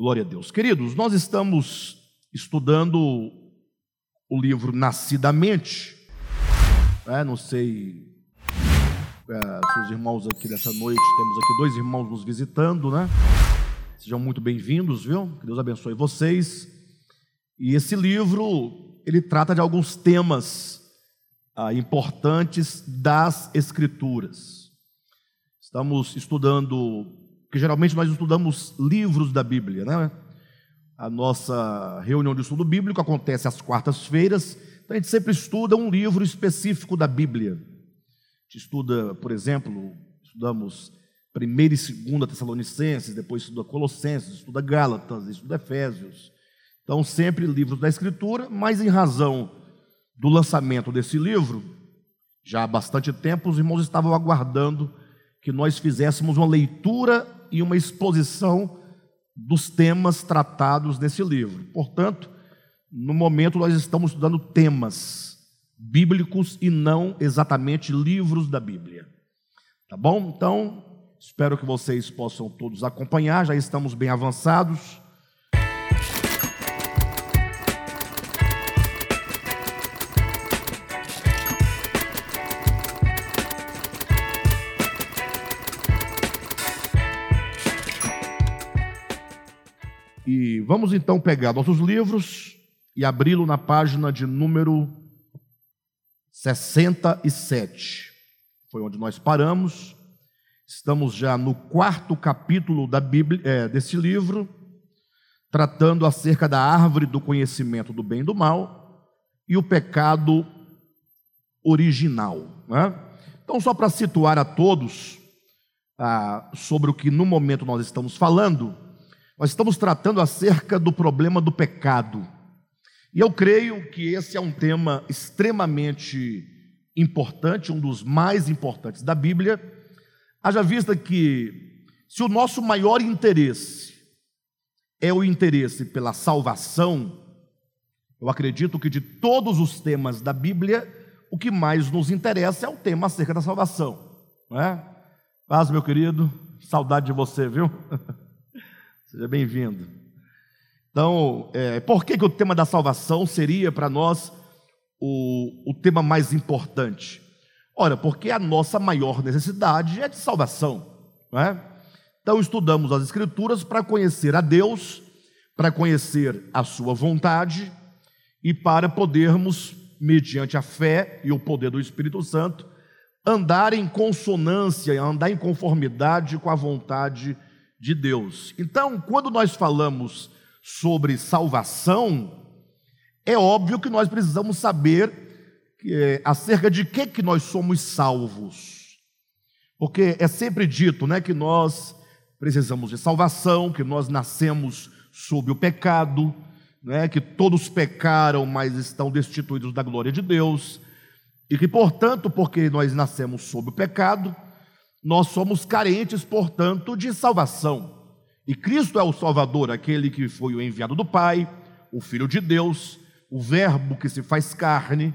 Glória a Deus. Queridos, nós estamos estudando o livro Nascidamente. É, não sei é, se os irmãos aqui dessa noite, temos aqui dois irmãos nos visitando, né? Sejam muito bem-vindos, viu? Que Deus abençoe vocês. E esse livro, ele trata de alguns temas ah, importantes das Escrituras. Estamos estudando porque geralmente nós estudamos livros da Bíblia, né? A nossa reunião de estudo bíblico acontece às quartas-feiras, então a gente sempre estuda um livro específico da Bíblia. A gente estuda, por exemplo, estudamos 1 e 2 Tessalonicenses, depois estuda Colossenses, estuda Gálatas, estuda Efésios. Então, sempre livros da Escritura, mas em razão do lançamento desse livro, já há bastante tempo, os irmãos estavam aguardando que nós fizéssemos uma leitura e uma exposição dos temas tratados nesse livro. Portanto, no momento nós estamos estudando temas bíblicos e não exatamente livros da Bíblia. Tá bom? Então, espero que vocês possam todos acompanhar, já estamos bem avançados. Vamos então pegar nossos livros e abri-lo na página de número 67. Foi onde nós paramos. Estamos já no quarto capítulo da Bíblia, é, desse livro, tratando acerca da árvore do conhecimento do bem e do mal e o pecado original. Né? Então, só para situar a todos ah, sobre o que no momento nós estamos falando, nós estamos tratando acerca do problema do pecado. E eu creio que esse é um tema extremamente importante, um dos mais importantes da Bíblia. Haja vista que, se o nosso maior interesse é o interesse pela salvação, eu acredito que de todos os temas da Bíblia, o que mais nos interessa é o tema acerca da salvação. Não é? Paz, meu querido, saudade de você, viu? Seja bem-vindo. Então, é, por que, que o tema da salvação seria para nós o, o tema mais importante? Ora, porque a nossa maior necessidade é de salvação. Não é? Então, estudamos as Escrituras para conhecer a Deus, para conhecer a Sua vontade e para podermos, mediante a fé e o poder do Espírito Santo, andar em consonância, andar em conformidade com a vontade de de Deus. Então, quando nós falamos sobre salvação, é óbvio que nós precisamos saber é, acerca de que, que nós somos salvos. Porque é sempre dito né, que nós precisamos de salvação, que nós nascemos sob o pecado, né, que todos pecaram, mas estão destituídos da glória de Deus, e que, portanto, porque nós nascemos sob o pecado, nós somos carentes, portanto, de salvação. E Cristo é o Salvador, aquele que foi o enviado do Pai, o Filho de Deus, o Verbo que se faz carne,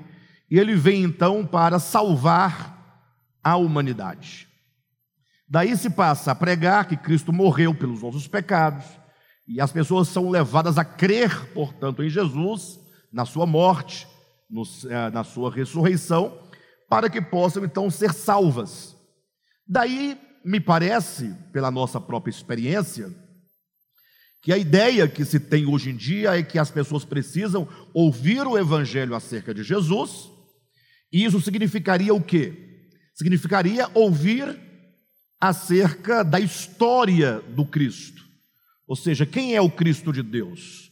e ele vem então para salvar a humanidade. Daí se passa a pregar que Cristo morreu pelos nossos pecados, e as pessoas são levadas a crer, portanto, em Jesus, na sua morte, eh, na sua ressurreição, para que possam então ser salvas. Daí, me parece, pela nossa própria experiência, que a ideia que se tem hoje em dia é que as pessoas precisam ouvir o evangelho acerca de Jesus, e isso significaria o quê? Significaria ouvir acerca da história do Cristo. Ou seja, quem é o Cristo de Deus?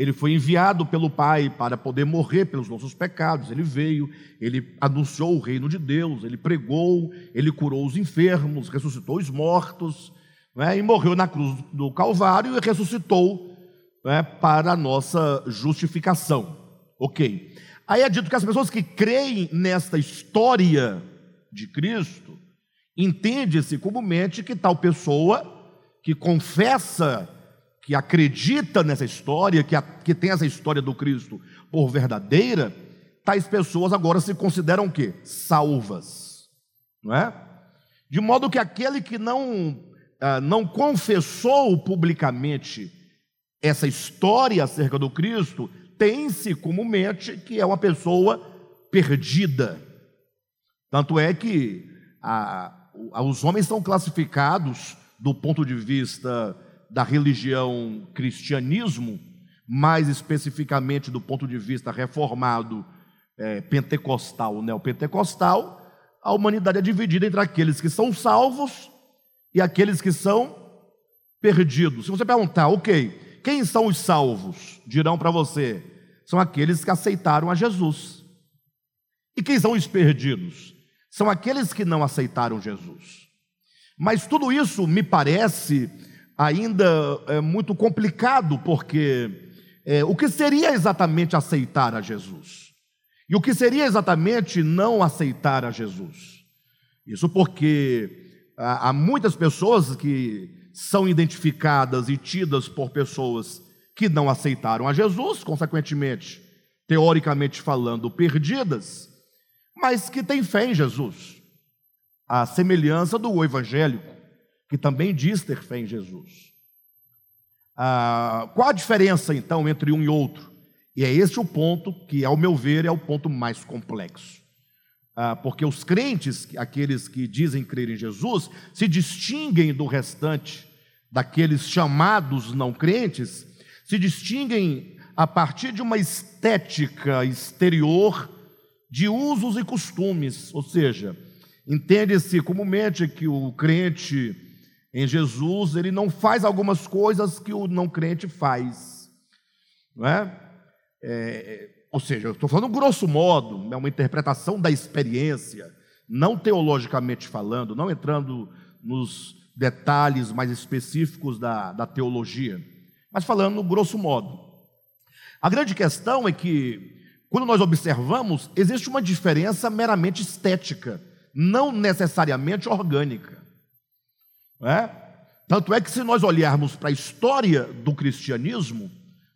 Ele foi enviado pelo Pai para poder morrer pelos nossos pecados. Ele veio, ele anunciou o reino de Deus, ele pregou, ele curou os enfermos, ressuscitou os mortos, né, e morreu na cruz do Calvário e ressuscitou né, para a nossa justificação. Ok. Aí é dito que as pessoas que creem nesta história de Cristo, entende-se comumente que tal pessoa que confessa que acredita nessa história, que, a, que tem essa história do Cristo por verdadeira, tais pessoas agora se consideram o quê? Salvas. Não é? De modo que aquele que não, ah, não confessou publicamente essa história acerca do Cristo tem-se comumente que é uma pessoa perdida. Tanto é que os homens são classificados do ponto de vista da religião cristianismo, mais especificamente do ponto de vista reformado é, pentecostal, neopentecostal, a humanidade é dividida entre aqueles que são salvos e aqueles que são perdidos. Se você perguntar, ok, quem são os salvos? Dirão para você, são aqueles que aceitaram a Jesus. E quem são os perdidos? São aqueles que não aceitaram Jesus. Mas tudo isso me parece ainda é, muito complicado, porque é, o que seria exatamente aceitar a Jesus? E o que seria exatamente não aceitar a Jesus? Isso porque há muitas pessoas que são identificadas e tidas por pessoas que não aceitaram a Jesus, consequentemente, teoricamente falando, perdidas, mas que têm fé em Jesus. A semelhança do evangélico, que também diz ter fé em Jesus. Ah, qual a diferença, então, entre um e outro? E é esse o ponto que, ao meu ver, é o ponto mais complexo. Ah, porque os crentes, aqueles que dizem crer em Jesus, se distinguem do restante daqueles chamados não crentes, se distinguem a partir de uma estética exterior de usos e costumes, ou seja, entende-se comumente que o crente em Jesus, ele não faz algumas coisas que o não crente faz, não é? É, é, ou seja, eu estou falando grosso modo, é uma interpretação da experiência, não teologicamente falando, não entrando nos detalhes mais específicos da, da teologia, mas falando grosso modo. A grande questão é que, quando nós observamos, existe uma diferença meramente estética, não necessariamente orgânica. É? Tanto é que, se nós olharmos para a história do cristianismo,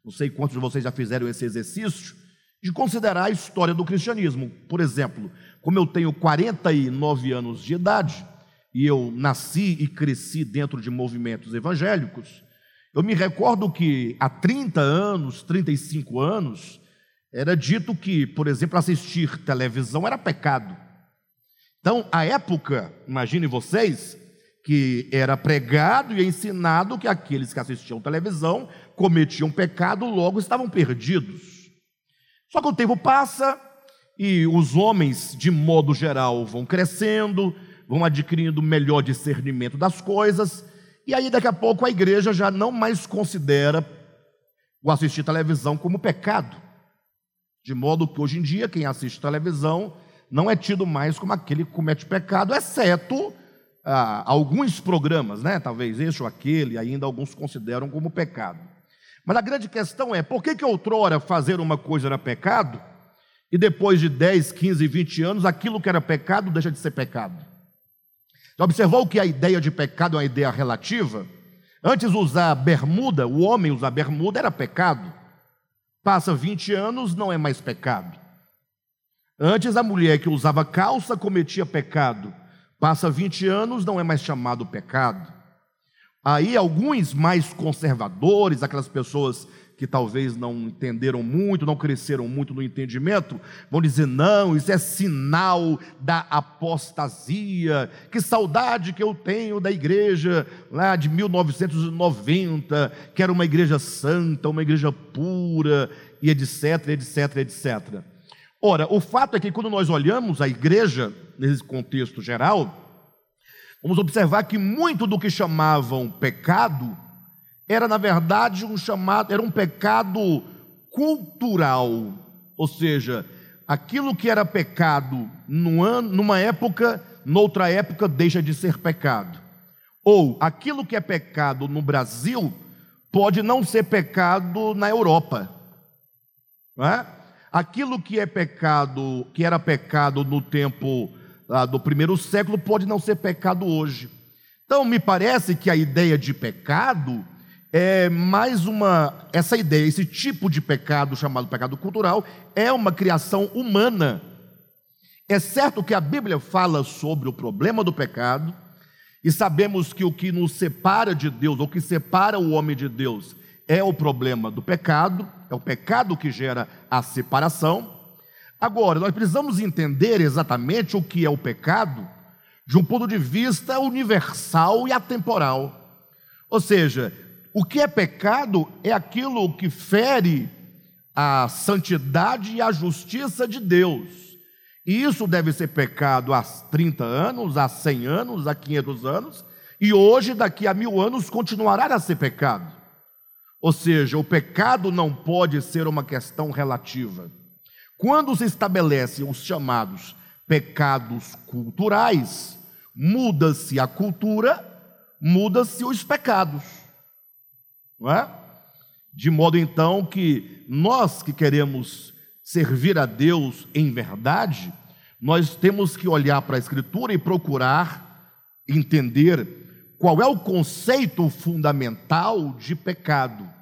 não sei quantos de vocês já fizeram esse exercício, de considerar a história do cristianismo. Por exemplo, como eu tenho 49 anos de idade e eu nasci e cresci dentro de movimentos evangélicos, eu me recordo que há 30 anos, 35 anos, era dito que, por exemplo, assistir televisão era pecado. Então, à época, imagine vocês, que era pregado e ensinado que aqueles que assistiam televisão cometiam pecado, logo estavam perdidos. Só que o tempo passa e os homens, de modo geral, vão crescendo, vão adquirindo melhor discernimento das coisas, e aí daqui a pouco a igreja já não mais considera o assistir televisão como pecado. De modo que hoje em dia quem assiste televisão não é tido mais como aquele que comete pecado, exceto ah, alguns programas, né? Talvez este ou aquele, ainda alguns consideram como pecado. Mas a grande questão é: por que, que outrora fazer uma coisa era pecado, e depois de 10, 15, 20 anos, aquilo que era pecado deixa de ser pecado? Já observou que a ideia de pecado é uma ideia relativa? Antes usar bermuda, o homem usar bermuda era pecado. Passa 20 anos, não é mais pecado. Antes a mulher que usava calça cometia pecado. Passa 20 anos, não é mais chamado pecado. Aí alguns mais conservadores, aquelas pessoas que talvez não entenderam muito, não cresceram muito no entendimento, vão dizer: não, isso é sinal da apostasia. Que saudade que eu tenho da igreja lá de 1990, que era uma igreja santa, uma igreja pura, e etc, etc, etc. Ora, o fato é que quando nós olhamos a igreja, nesse contexto geral, vamos observar que muito do que chamavam pecado era, na verdade, um chamado, era um pecado cultural, ou seja, aquilo que era pecado numa época, noutra época deixa de ser pecado. Ou aquilo que é pecado no Brasil pode não ser pecado na Europa. Não é? Aquilo que é pecado, que era pecado no tempo ah, do primeiro século pode não ser pecado hoje. Então, me parece que a ideia de pecado é mais uma. Essa ideia, esse tipo de pecado chamado pecado cultural, é uma criação humana. É certo que a Bíblia fala sobre o problema do pecado, e sabemos que o que nos separa de Deus, ou que separa o homem de Deus, é o problema do pecado, é o pecado que gera a separação. Agora, nós precisamos entender exatamente o que é o pecado de um ponto de vista universal e atemporal. Ou seja, o que é pecado é aquilo que fere a santidade e a justiça de Deus. E isso deve ser pecado há 30 anos, há 100 anos, há 500 anos, e hoje, daqui a mil anos, continuará a ser pecado. Ou seja, o pecado não pode ser uma questão relativa. Quando se estabelecem os chamados pecados culturais, muda-se a cultura, muda-se os pecados. Não é? De modo então que nós que queremos servir a Deus em verdade, nós temos que olhar para a Escritura e procurar entender qual é o conceito fundamental de pecado,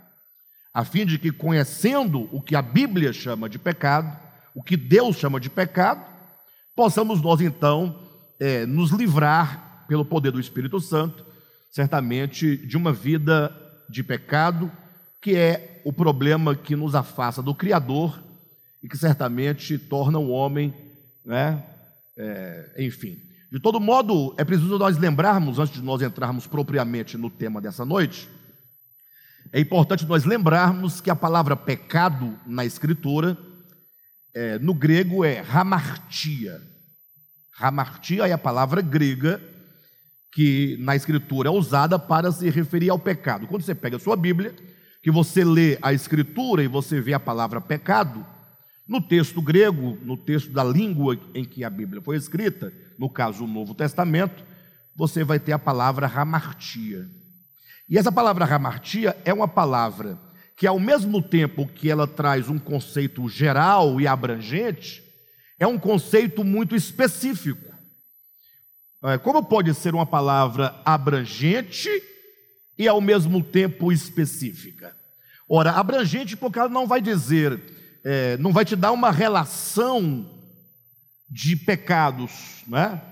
a fim de que, conhecendo o que a Bíblia chama de pecado, o que Deus chama de pecado, possamos nós então é, nos livrar, pelo poder do Espírito Santo, certamente de uma vida de pecado, que é o problema que nos afasta do Criador e que certamente torna o homem, né, é, enfim. De todo modo, é preciso nós lembrarmos, antes de nós entrarmos propriamente no tema dessa noite, é importante nós lembrarmos que a palavra pecado na Escritura, é, no grego, é hamartia. Hamartia é a palavra grega que na Escritura é usada para se referir ao pecado. Quando você pega a sua Bíblia, que você lê a Escritura e você vê a palavra pecado, no texto grego, no texto da língua em que a Bíblia foi escrita, no caso o Novo Testamento, você vai ter a palavra hamartia. E essa palavra hamartia é uma palavra que, ao mesmo tempo que ela traz um conceito geral e abrangente, é um conceito muito específico. É, como pode ser uma palavra abrangente e ao mesmo tempo específica? Ora, abrangente porque ela não vai dizer, é, não vai te dar uma relação de pecados, né?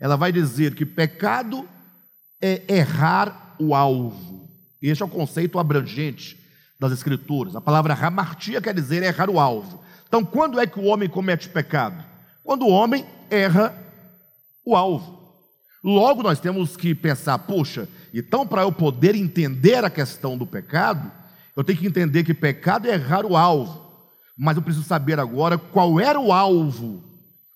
Ela vai dizer que pecado é errar o alvo. Este é o conceito abrangente das Escrituras. A palavra ramartia quer dizer errar o alvo. Então, quando é que o homem comete pecado? Quando o homem erra o alvo. Logo, nós temos que pensar, puxa, então para eu poder entender a questão do pecado, eu tenho que entender que pecado é errar o alvo. Mas eu preciso saber agora qual era o alvo.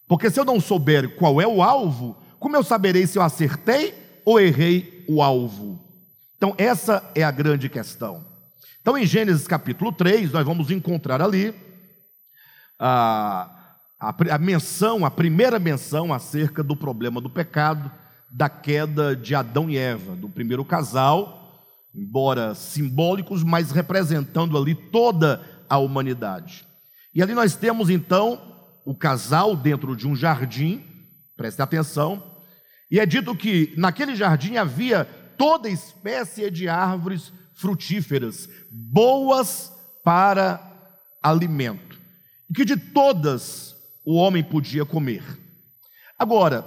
Porque se eu não souber qual é o alvo, como eu saberei se eu acertei ou errei o alvo? Então, essa é a grande questão. Então, em Gênesis capítulo 3, nós vamos encontrar ali a, a, a menção, a primeira menção acerca do problema do pecado, da queda de Adão e Eva, do primeiro casal, embora simbólicos, mas representando ali toda a humanidade. E ali nós temos então o casal dentro de um jardim, preste atenção, e é dito que naquele jardim havia toda espécie de árvores frutíferas, boas para alimento, e que de todas o homem podia comer. Agora,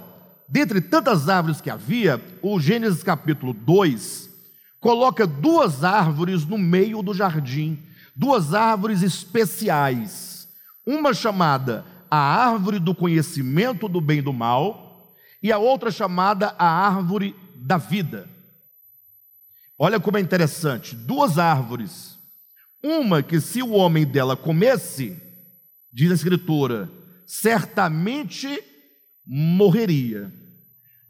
dentre tantas árvores que havia, o Gênesis capítulo 2 coloca duas árvores no meio do jardim, duas árvores especiais. Uma chamada a árvore do conhecimento do bem e do mal, e a outra chamada a árvore da vida. Olha como é interessante: duas árvores. Uma que, se o homem dela comesse, diz a Escritura, certamente morreria.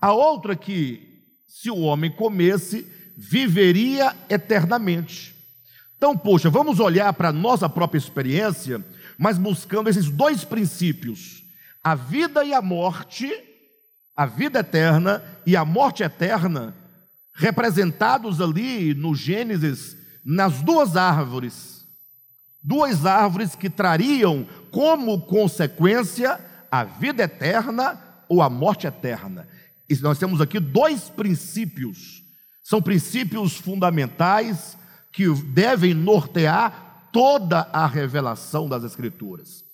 A outra que, se o homem comesse, viveria eternamente. Então, poxa, vamos olhar para a nossa própria experiência, mas buscando esses dois princípios: a vida e a morte, a vida eterna e a morte eterna, representados ali no Gênesis nas duas árvores. Duas árvores que trariam como consequência a vida eterna ou a morte eterna. E nós temos aqui dois princípios, são princípios fundamentais que devem nortear toda a revelação das Escrituras.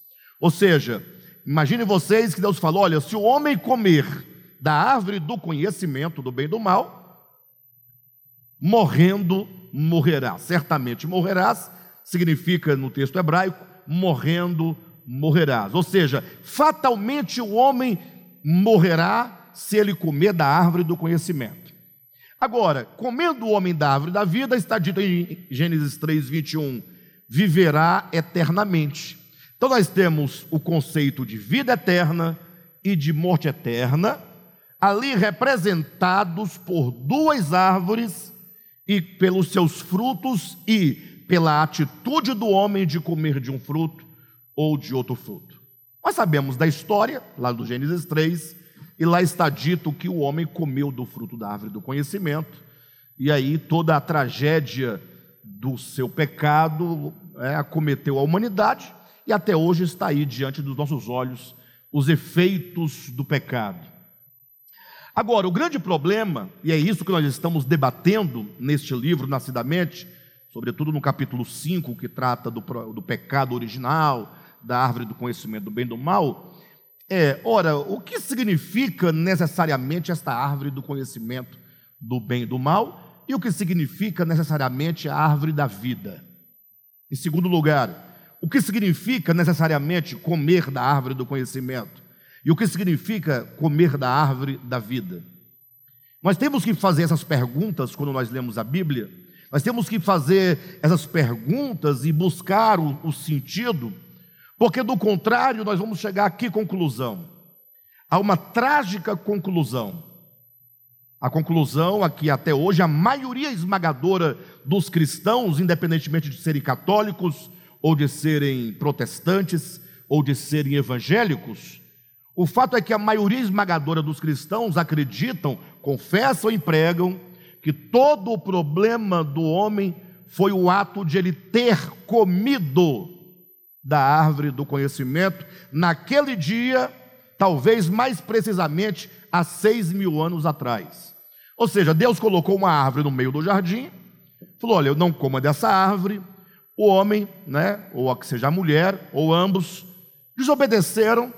Ou seja, imagine vocês que Deus falou: olha, se o homem comer da árvore do conhecimento do bem e do mal, morrendo morrerás. Certamente morrerás significa no texto hebraico morrendo morrerás. Ou seja, fatalmente o homem morrerá se ele comer da árvore do conhecimento. Agora, comendo o homem da árvore da vida, está dito em Gênesis 3, 21, viverá eternamente. Então nós temos o conceito de vida eterna e de morte eterna, ali representados por duas árvores e pelos seus frutos e pela atitude do homem de comer de um fruto ou de outro fruto. Nós sabemos da história, lá do Gênesis 3, e lá está dito que o homem comeu do fruto da árvore do conhecimento, e aí toda a tragédia do seu pecado é, acometeu a humanidade, e até hoje está aí diante dos nossos olhos os efeitos do pecado. Agora, o grande problema, e é isso que nós estamos debatendo neste livro, Nascidamente, sobretudo no capítulo 5, que trata do, do pecado original, da árvore do conhecimento do bem e do mal, é, ora, o que significa necessariamente esta árvore do conhecimento do bem e do mal, e o que significa necessariamente a árvore da vida? Em segundo lugar, o que significa necessariamente comer da árvore do conhecimento e o que significa comer da árvore da vida. Nós temos que fazer essas perguntas quando nós lemos a Bíblia, nós temos que fazer essas perguntas e buscar o, o sentido, porque do contrário nós vamos chegar a que conclusão? A uma trágica conclusão. A conclusão a que até hoje a maioria esmagadora dos cristãos, independentemente de serem católicos, ou de serem protestantes, ou de serem evangélicos. O fato é que a maioria esmagadora dos cristãos acreditam, confessam e pregam que todo o problema do homem foi o ato de ele ter comido da árvore do conhecimento naquele dia, talvez mais precisamente há seis mil anos atrás. Ou seja, Deus colocou uma árvore no meio do jardim, falou: Olha, eu não coma dessa árvore, o homem, né, ou que seja a mulher, ou ambos, desobedeceram,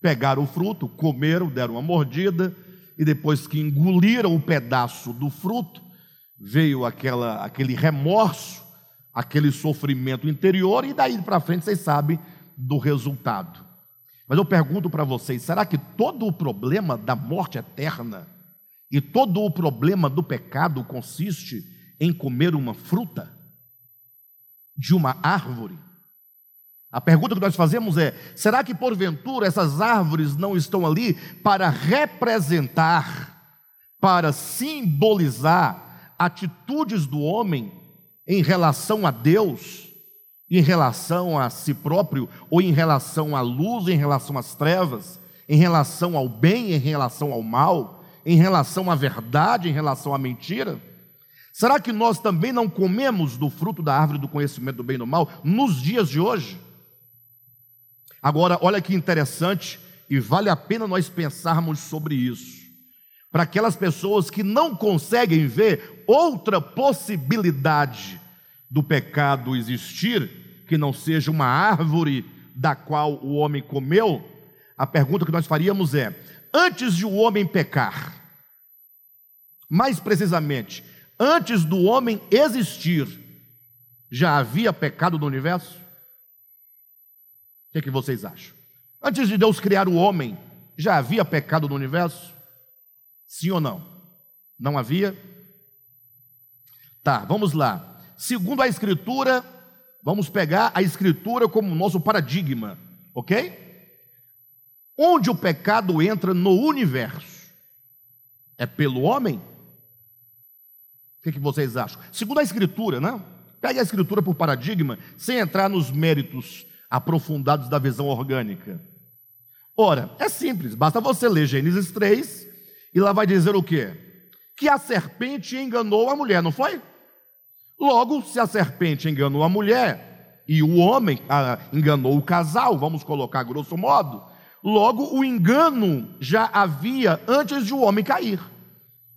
pegaram o fruto, comeram, deram uma mordida, e depois que engoliram o pedaço do fruto, veio aquela, aquele remorso, aquele sofrimento interior, e daí para frente vocês sabem do resultado. Mas eu pergunto para vocês: será que todo o problema da morte eterna e todo o problema do pecado consiste em comer uma fruta? de uma árvore? A pergunta que nós fazemos é: será que porventura essas árvores não estão ali para representar, para simbolizar atitudes do homem em relação a Deus, em relação a si próprio, ou em relação à luz, em relação às trevas, em relação ao bem, em relação ao mal, em relação à verdade, em relação à mentira? Será que nós também não comemos do fruto da árvore do conhecimento do bem e do mal nos dias de hoje? Agora, olha que interessante, e vale a pena nós pensarmos sobre isso. Para aquelas pessoas que não conseguem ver outra possibilidade do pecado existir, que não seja uma árvore da qual o homem comeu, a pergunta que nós faríamos é: antes de o homem pecar, mais precisamente, Antes do homem existir, já havia pecado no universo? O que, é que vocês acham? Antes de Deus criar o homem, já havia pecado no universo? Sim ou não? Não havia? Tá, vamos lá. Segundo a Escritura, vamos pegar a Escritura como nosso paradigma, ok? Onde o pecado entra no universo? É pelo homem? que, que vocês acham? Segundo a Escritura, né? Pegue a Escritura por paradigma, sem entrar nos méritos aprofundados da visão orgânica. Ora, é simples, basta você ler Gênesis 3 e lá vai dizer o quê? Que a serpente enganou a mulher, não foi? Logo, se a serpente enganou a mulher e o homem ah, enganou o casal, vamos colocar grosso modo, logo o engano já havia antes de o homem cair.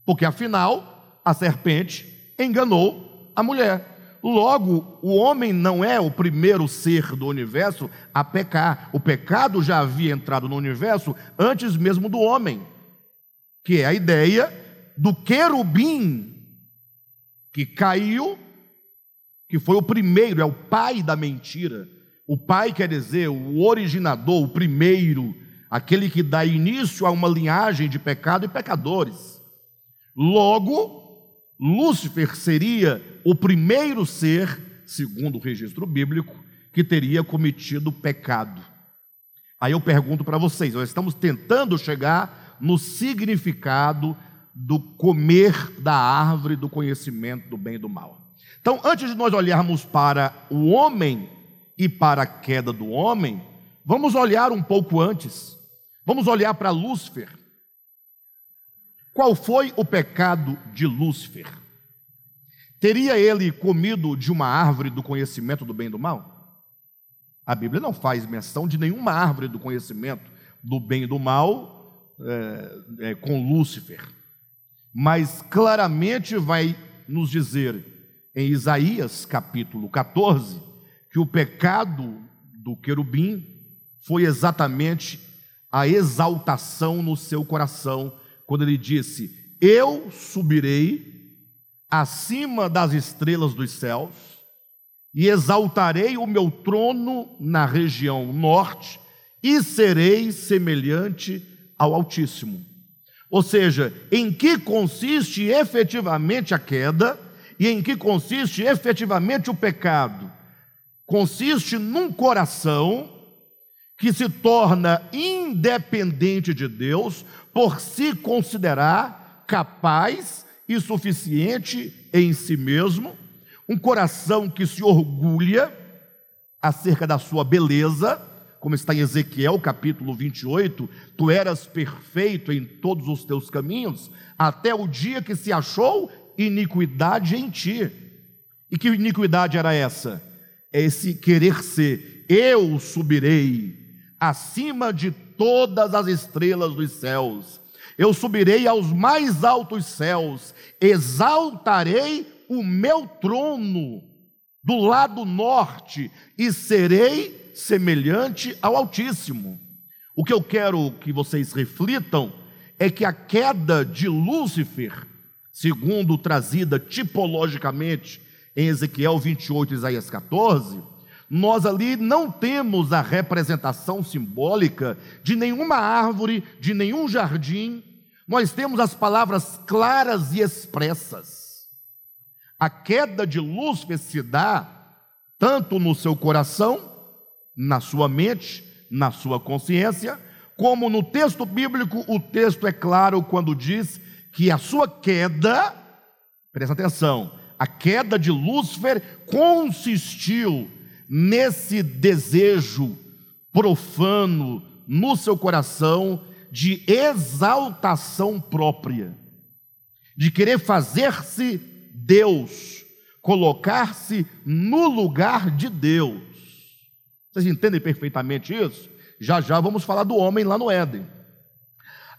Porque afinal, a serpente enganou a mulher. Logo, o homem não é o primeiro ser do universo a pecar. O pecado já havia entrado no universo antes mesmo do homem, que é a ideia do querubim que caiu, que foi o primeiro, é o pai da mentira. O pai quer dizer o originador, o primeiro, aquele que dá início a uma linhagem de pecado e pecadores. Logo, Lúcifer seria o primeiro ser, segundo o registro bíblico, que teria cometido pecado. Aí eu pergunto para vocês, nós estamos tentando chegar no significado do comer da árvore do conhecimento do bem e do mal. Então, antes de nós olharmos para o homem e para a queda do homem, vamos olhar um pouco antes. Vamos olhar para Lúcifer. Qual foi o pecado de Lúcifer? Teria ele comido de uma árvore do conhecimento do bem e do mal? A Bíblia não faz menção de nenhuma árvore do conhecimento do bem e do mal é, é, com Lúcifer, mas claramente vai nos dizer em Isaías capítulo 14 que o pecado do querubim foi exatamente a exaltação no seu coração, quando ele disse: Eu subirei acima das estrelas dos céus e exaltarei o meu trono na região norte, e serei semelhante ao Altíssimo. Ou seja, em que consiste efetivamente a queda e em que consiste efetivamente o pecado? Consiste num coração que se torna independente de Deus por se considerar capaz e suficiente em si mesmo um coração que se orgulha acerca da sua beleza, como está em Ezequiel capítulo 28, tu eras perfeito em todos os teus caminhos, até o dia que se achou iniquidade em ti. E que iniquidade era essa? É esse querer ser, eu subirei acima de todas as estrelas dos céus, eu subirei aos mais altos céus, exaltarei o meu trono do lado norte e serei semelhante ao Altíssimo. O que eu quero que vocês reflitam é que a queda de Lúcifer, segundo trazida tipologicamente em Ezequiel 28 e Isaías 14, nós ali não temos a representação simbólica de nenhuma árvore, de nenhum jardim, nós temos as palavras claras e expressas. A queda de Lúcifer se dá tanto no seu coração, na sua mente, na sua consciência, como no texto bíblico, o texto é claro quando diz que a sua queda, presta atenção, a queda de Lúcifer consistiu nesse desejo profano no seu coração de exaltação própria, de querer fazer-se Deus, colocar-se no lugar de Deus. Vocês entendem perfeitamente isso? Já já vamos falar do homem lá no Éden.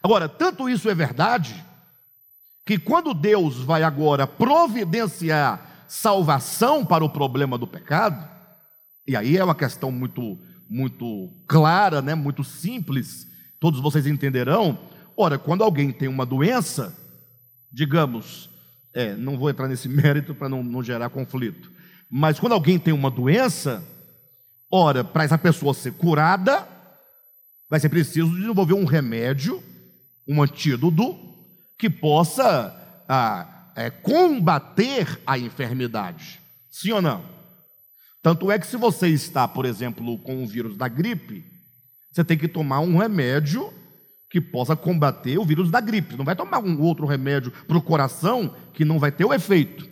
Agora, tanto isso é verdade, que quando Deus vai agora providenciar salvação para o problema do pecado, e aí é uma questão muito muito clara, né, muito simples, todos vocês entenderão. Ora, quando alguém tem uma doença, digamos, é, não vou entrar nesse mérito para não, não gerar conflito. Mas quando alguém tem uma doença, ora, para essa pessoa ser curada, vai ser preciso desenvolver um remédio, um antídoto, que possa ah, é, combater a enfermidade. Sim ou não? Tanto é que se você está, por exemplo, com o vírus da gripe, você tem que tomar um remédio que possa combater o vírus da gripe. Não vai tomar um outro remédio para o coração que não vai ter o efeito.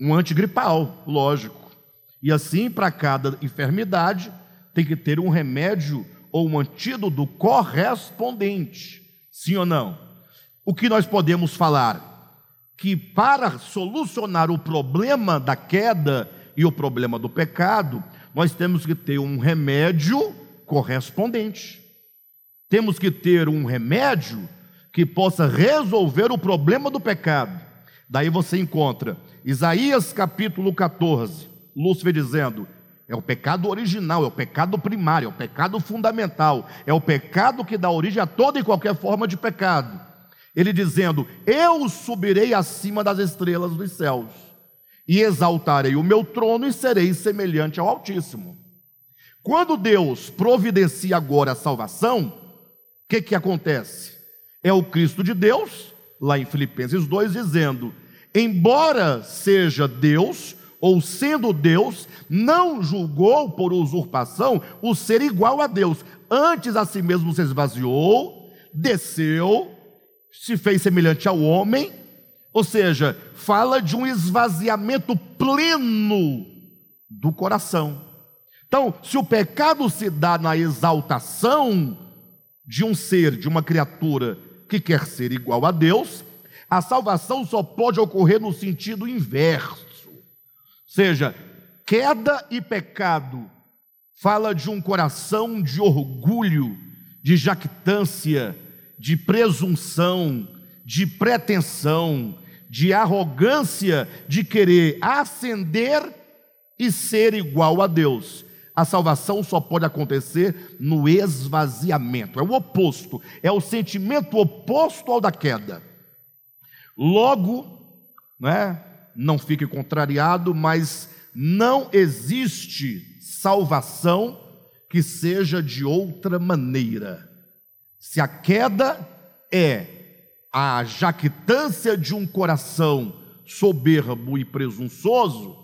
Um antigripal, lógico. E assim, para cada enfermidade, tem que ter um remédio ou um antídoto correspondente. Sim ou não? O que nós podemos falar? Que para solucionar o problema da queda e o problema do pecado, nós temos que ter um remédio correspondente. Temos que ter um remédio que possa resolver o problema do pecado. Daí você encontra Isaías capítulo 14, Lúcifer dizendo: é o pecado original, é o pecado primário, é o pecado fundamental, é o pecado que dá origem a toda e qualquer forma de pecado. Ele dizendo: Eu subirei acima das estrelas dos céus, e exaltarei o meu trono e serei semelhante ao Altíssimo. Quando Deus providencia agora a salvação, o que, que acontece? É o Cristo de Deus, lá em Filipenses 2, dizendo: Embora seja Deus, ou sendo Deus, não julgou por usurpação o ser igual a Deus. Antes a si mesmo se esvaziou, desceu, se fez semelhante ao homem, ou seja, fala de um esvaziamento pleno do coração. Então, se o pecado se dá na exaltação de um ser, de uma criatura que quer ser igual a Deus, a salvação só pode ocorrer no sentido inverso seja, queda e pecado fala de um coração de orgulho, de jactância, de presunção, de pretensão, de arrogância, de querer ascender e ser igual a Deus. A salvação só pode acontecer no esvaziamento, é o oposto, é o sentimento oposto ao da queda. Logo, né, não fique contrariado, mas não existe salvação que seja de outra maneira. Se a queda é a jactância de um coração soberbo e presunçoso,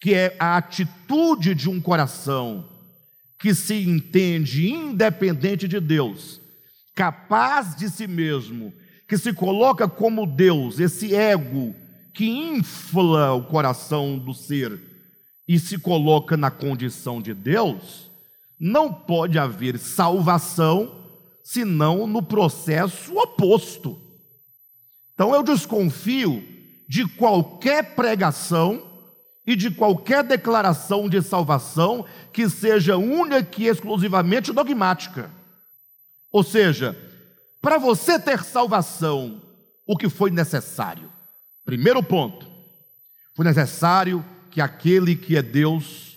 que é a atitude de um coração que se entende independente de Deus, capaz de si mesmo, que se coloca como Deus, esse ego que infla o coração do ser e se coloca na condição de Deus, não pode haver salvação senão no processo oposto. Então eu desconfio de qualquer pregação e de qualquer declaração de salvação que seja única e exclusivamente dogmática. Ou seja, para você ter salvação, o que foi necessário? Primeiro ponto: foi necessário que aquele que é Deus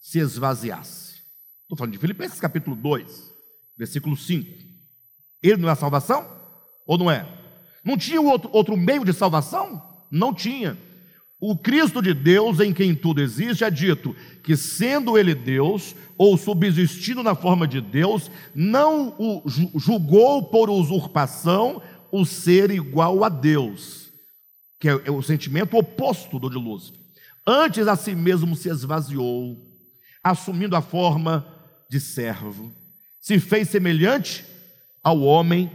se esvaziasse. Estou falando de Filipenses capítulo 2, versículo 5. Ele não é salvação? Ou não é? Não tinha outro, outro meio de salvação? Não tinha. O Cristo de Deus, em quem tudo existe, é dito que, sendo Ele Deus, ou subsistindo na forma de Deus, não o julgou por usurpação o ser igual a Deus que é, é o sentimento oposto do de Lúcifer. Antes a si mesmo se esvaziou, assumindo a forma de servo, se fez semelhante ao homem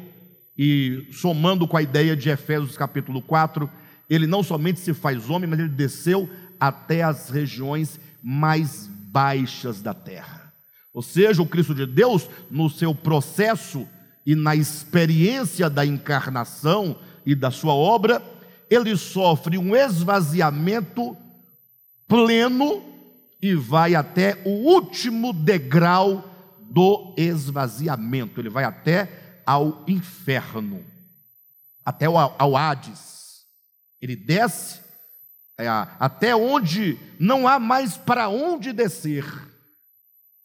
e somando com a ideia de Efésios capítulo 4, ele não somente se faz homem, mas ele desceu até as regiões mais baixas da terra. Ou seja, o Cristo de Deus, no seu processo e na experiência da encarnação e da sua obra, ele sofre um esvaziamento pleno e vai até o último degrau do esvaziamento, ele vai até ao inferno, até ao, ao Hades. Ele desce é, até onde não há mais para onde descer.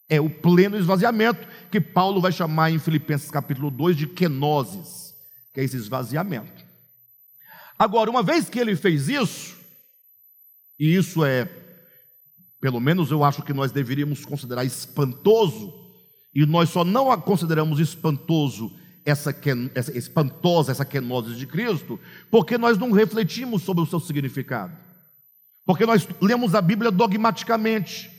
É o pleno esvaziamento que Paulo vai chamar em Filipenses capítulo 2 de kenosis, que é esse esvaziamento. Agora, uma vez que ele fez isso, e isso é, pelo menos eu acho que nós deveríamos considerar espantoso, e nós só não a consideramos espantoso essa, essa espantosa essa kenosis de Cristo, porque nós não refletimos sobre o seu significado. Porque nós lemos a Bíblia dogmaticamente.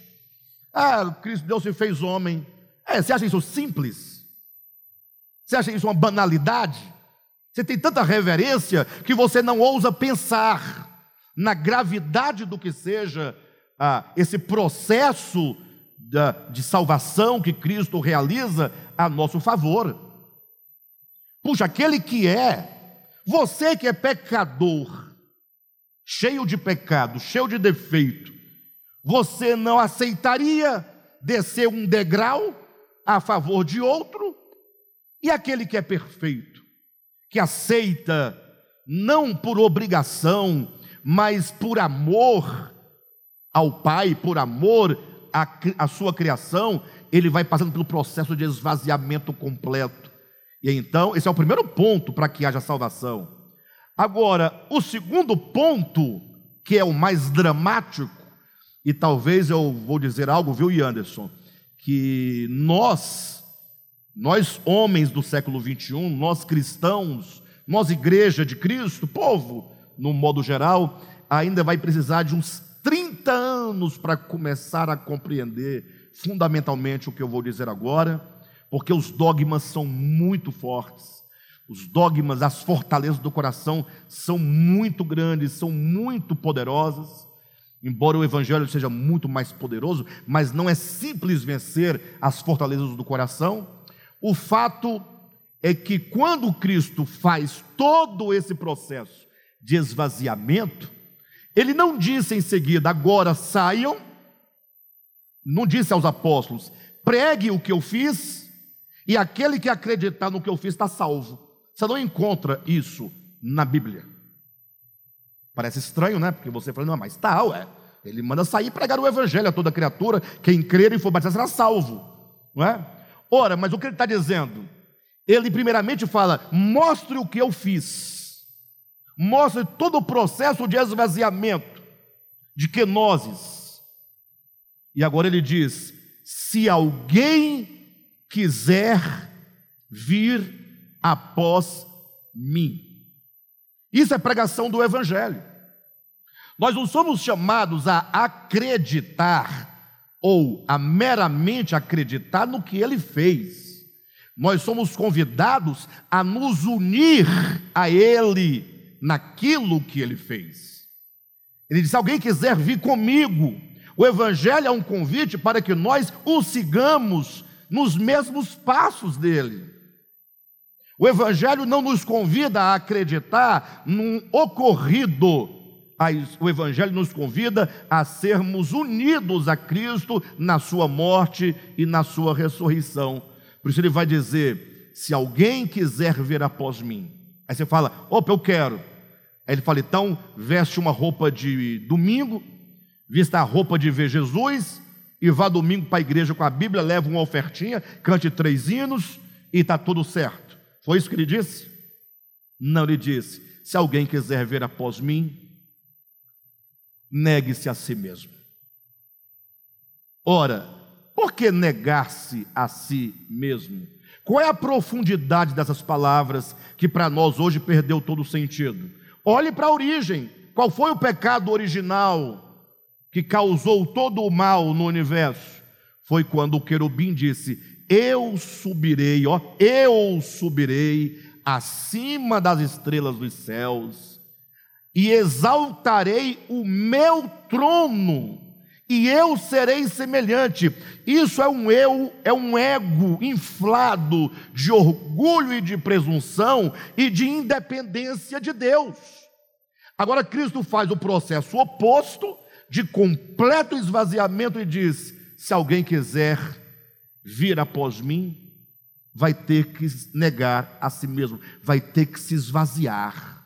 Ah, Cristo Deus se fez homem. É, você acha isso simples? Você acha isso uma banalidade? Você tem tanta reverência que você não ousa pensar na gravidade do que seja ah, esse processo da, de salvação que Cristo realiza a nosso favor. Puxa, aquele que é, você que é pecador, cheio de pecado, cheio de defeito, você não aceitaria descer um degrau a favor de outro? E aquele que é perfeito? que aceita, não por obrigação, mas por amor ao Pai, por amor à, à sua criação, ele vai passando pelo processo de esvaziamento completo. E então, esse é o primeiro ponto para que haja salvação. Agora, o segundo ponto, que é o mais dramático, e talvez eu vou dizer algo, viu, Anderson, que nós, nós homens do século 21, nós cristãos, nós igreja de Cristo, povo, no modo geral, ainda vai precisar de uns 30 anos para começar a compreender fundamentalmente o que eu vou dizer agora, porque os dogmas são muito fortes. Os dogmas, as fortalezas do coração são muito grandes, são muito poderosas. Embora o evangelho seja muito mais poderoso, mas não é simples vencer as fortalezas do coração. O fato é que quando Cristo faz todo esse processo de esvaziamento, ele não disse em seguida, agora saiam, não disse aos apóstolos, pregue o que eu fiz, e aquele que acreditar no que eu fiz está salvo. Você não encontra isso na Bíblia. Parece estranho, né? Porque você fala, não, mas tal, tá, é. Ele manda sair e pregar o evangelho a toda criatura. Quem crer e for batizado será salvo. Não é? Ora, mas o que ele está dizendo? Ele primeiramente fala: mostre o que eu fiz. Mostre todo o processo de esvaziamento, de quenoses. E agora ele diz: se alguém quiser vir após mim. Isso é pregação do Evangelho. Nós não somos chamados a acreditar ou a meramente acreditar no que ele fez. Nós somos convidados a nos unir a ele naquilo que ele fez. Ele diz: alguém quiser vir comigo, o Evangelho é um convite para que nós o sigamos nos mesmos passos dele. O Evangelho não nos convida a acreditar num ocorrido, o Evangelho nos convida a sermos unidos a Cristo na Sua morte e na Sua ressurreição. Por isso ele vai dizer: se alguém quiser ver após mim, aí você fala, opa, eu quero. Ele fala, então, veste uma roupa de domingo, vista a roupa de ver Jesus, e vá domingo para a igreja com a Bíblia, leva uma ofertinha, cante três hinos e está tudo certo. Foi isso que ele disse? Não, ele disse: se alguém quiser ver após mim, negue-se a si mesmo. Ora, por que negar-se a si mesmo? Qual é a profundidade dessas palavras que para nós hoje perdeu todo o sentido? Olhe para a origem. Qual foi o pecado original que causou todo o mal no universo foi quando o querubim disse: Eu subirei, ó, eu subirei acima das estrelas dos céus e exaltarei o meu trono. E eu serei semelhante. Isso é um eu, é um ego inflado de orgulho e de presunção e de independência de Deus. Agora Cristo faz o processo oposto de completo esvaziamento e diz: se alguém quiser vir após mim, vai ter que negar a si mesmo, vai ter que se esvaziar,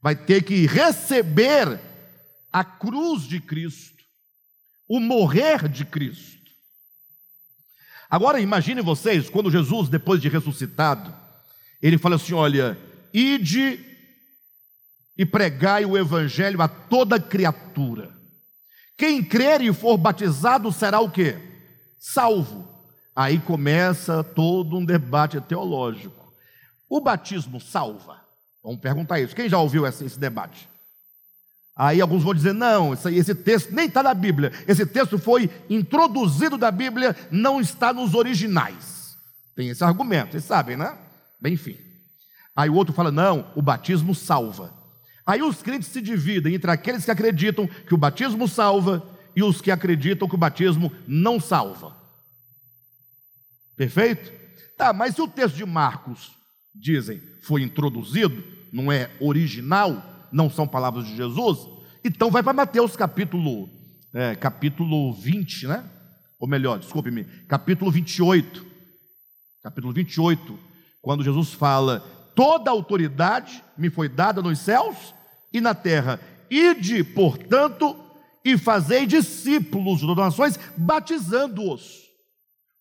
vai ter que receber a cruz de Cristo, o morrer de Cristo. Agora imagine vocês, quando Jesus, depois de ressuscitado, ele fala assim: olha, ide e pregai o evangelho a toda criatura. Quem crer e for batizado será o quê? Salvo. Aí começa todo um debate teológico. O batismo salva? Vamos perguntar isso. Quem já ouviu esse, esse debate? Aí alguns vão dizer: não, esse, texto nem está na Bíblia. Esse texto foi introduzido da Bíblia, não está nos originais. Tem esse argumento, vocês sabem, né? Bem, enfim. Aí o outro fala: não, o batismo salva. Aí os crentes se dividem entre aqueles que acreditam que o batismo salva e os que acreditam que o batismo não salva. Perfeito? Tá, mas se o texto de Marcos, dizem, foi introduzido, não é original, não são palavras de Jesus, então vai para Mateus capítulo, é, capítulo 20, né? Ou melhor, desculpe-me, capítulo 28. Capítulo 28, quando Jesus fala: Toda autoridade me foi dada nos céus e na terra. Ide, portanto, e fazei discípulos das nações, batizando-os.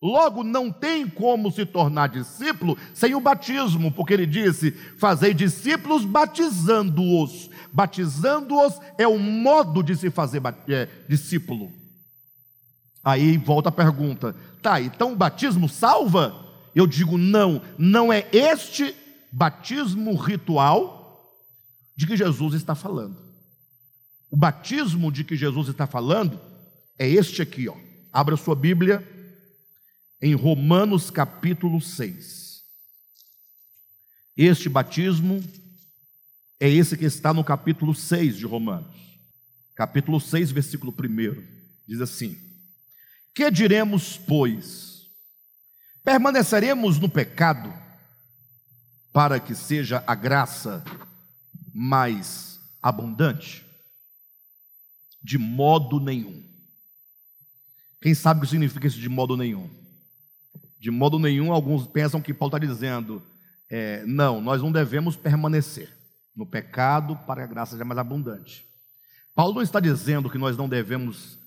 Logo, não tem como se tornar discípulo sem o batismo, porque ele disse: Fazei discípulos batizando-os. Batizando-os é o modo de se fazer é, discípulo. Aí volta a pergunta: tá, então o batismo salva? Eu digo não, não é este batismo ritual de que Jesus está falando. O batismo de que Jesus está falando é este aqui, ó. Abra sua Bíblia em Romanos capítulo 6. Este batismo é esse que está no capítulo 6 de Romanos. Capítulo 6, versículo 1. Diz assim: Que diremos, pois? Permaneceremos no pecado para que seja a graça mais abundante? De modo nenhum. Quem sabe o que significa isso de modo nenhum? De modo nenhum, alguns pensam que Paulo está dizendo: é, não, nós não devemos permanecer no pecado para a graça seja mais abundante. Paulo não está dizendo que nós não devemos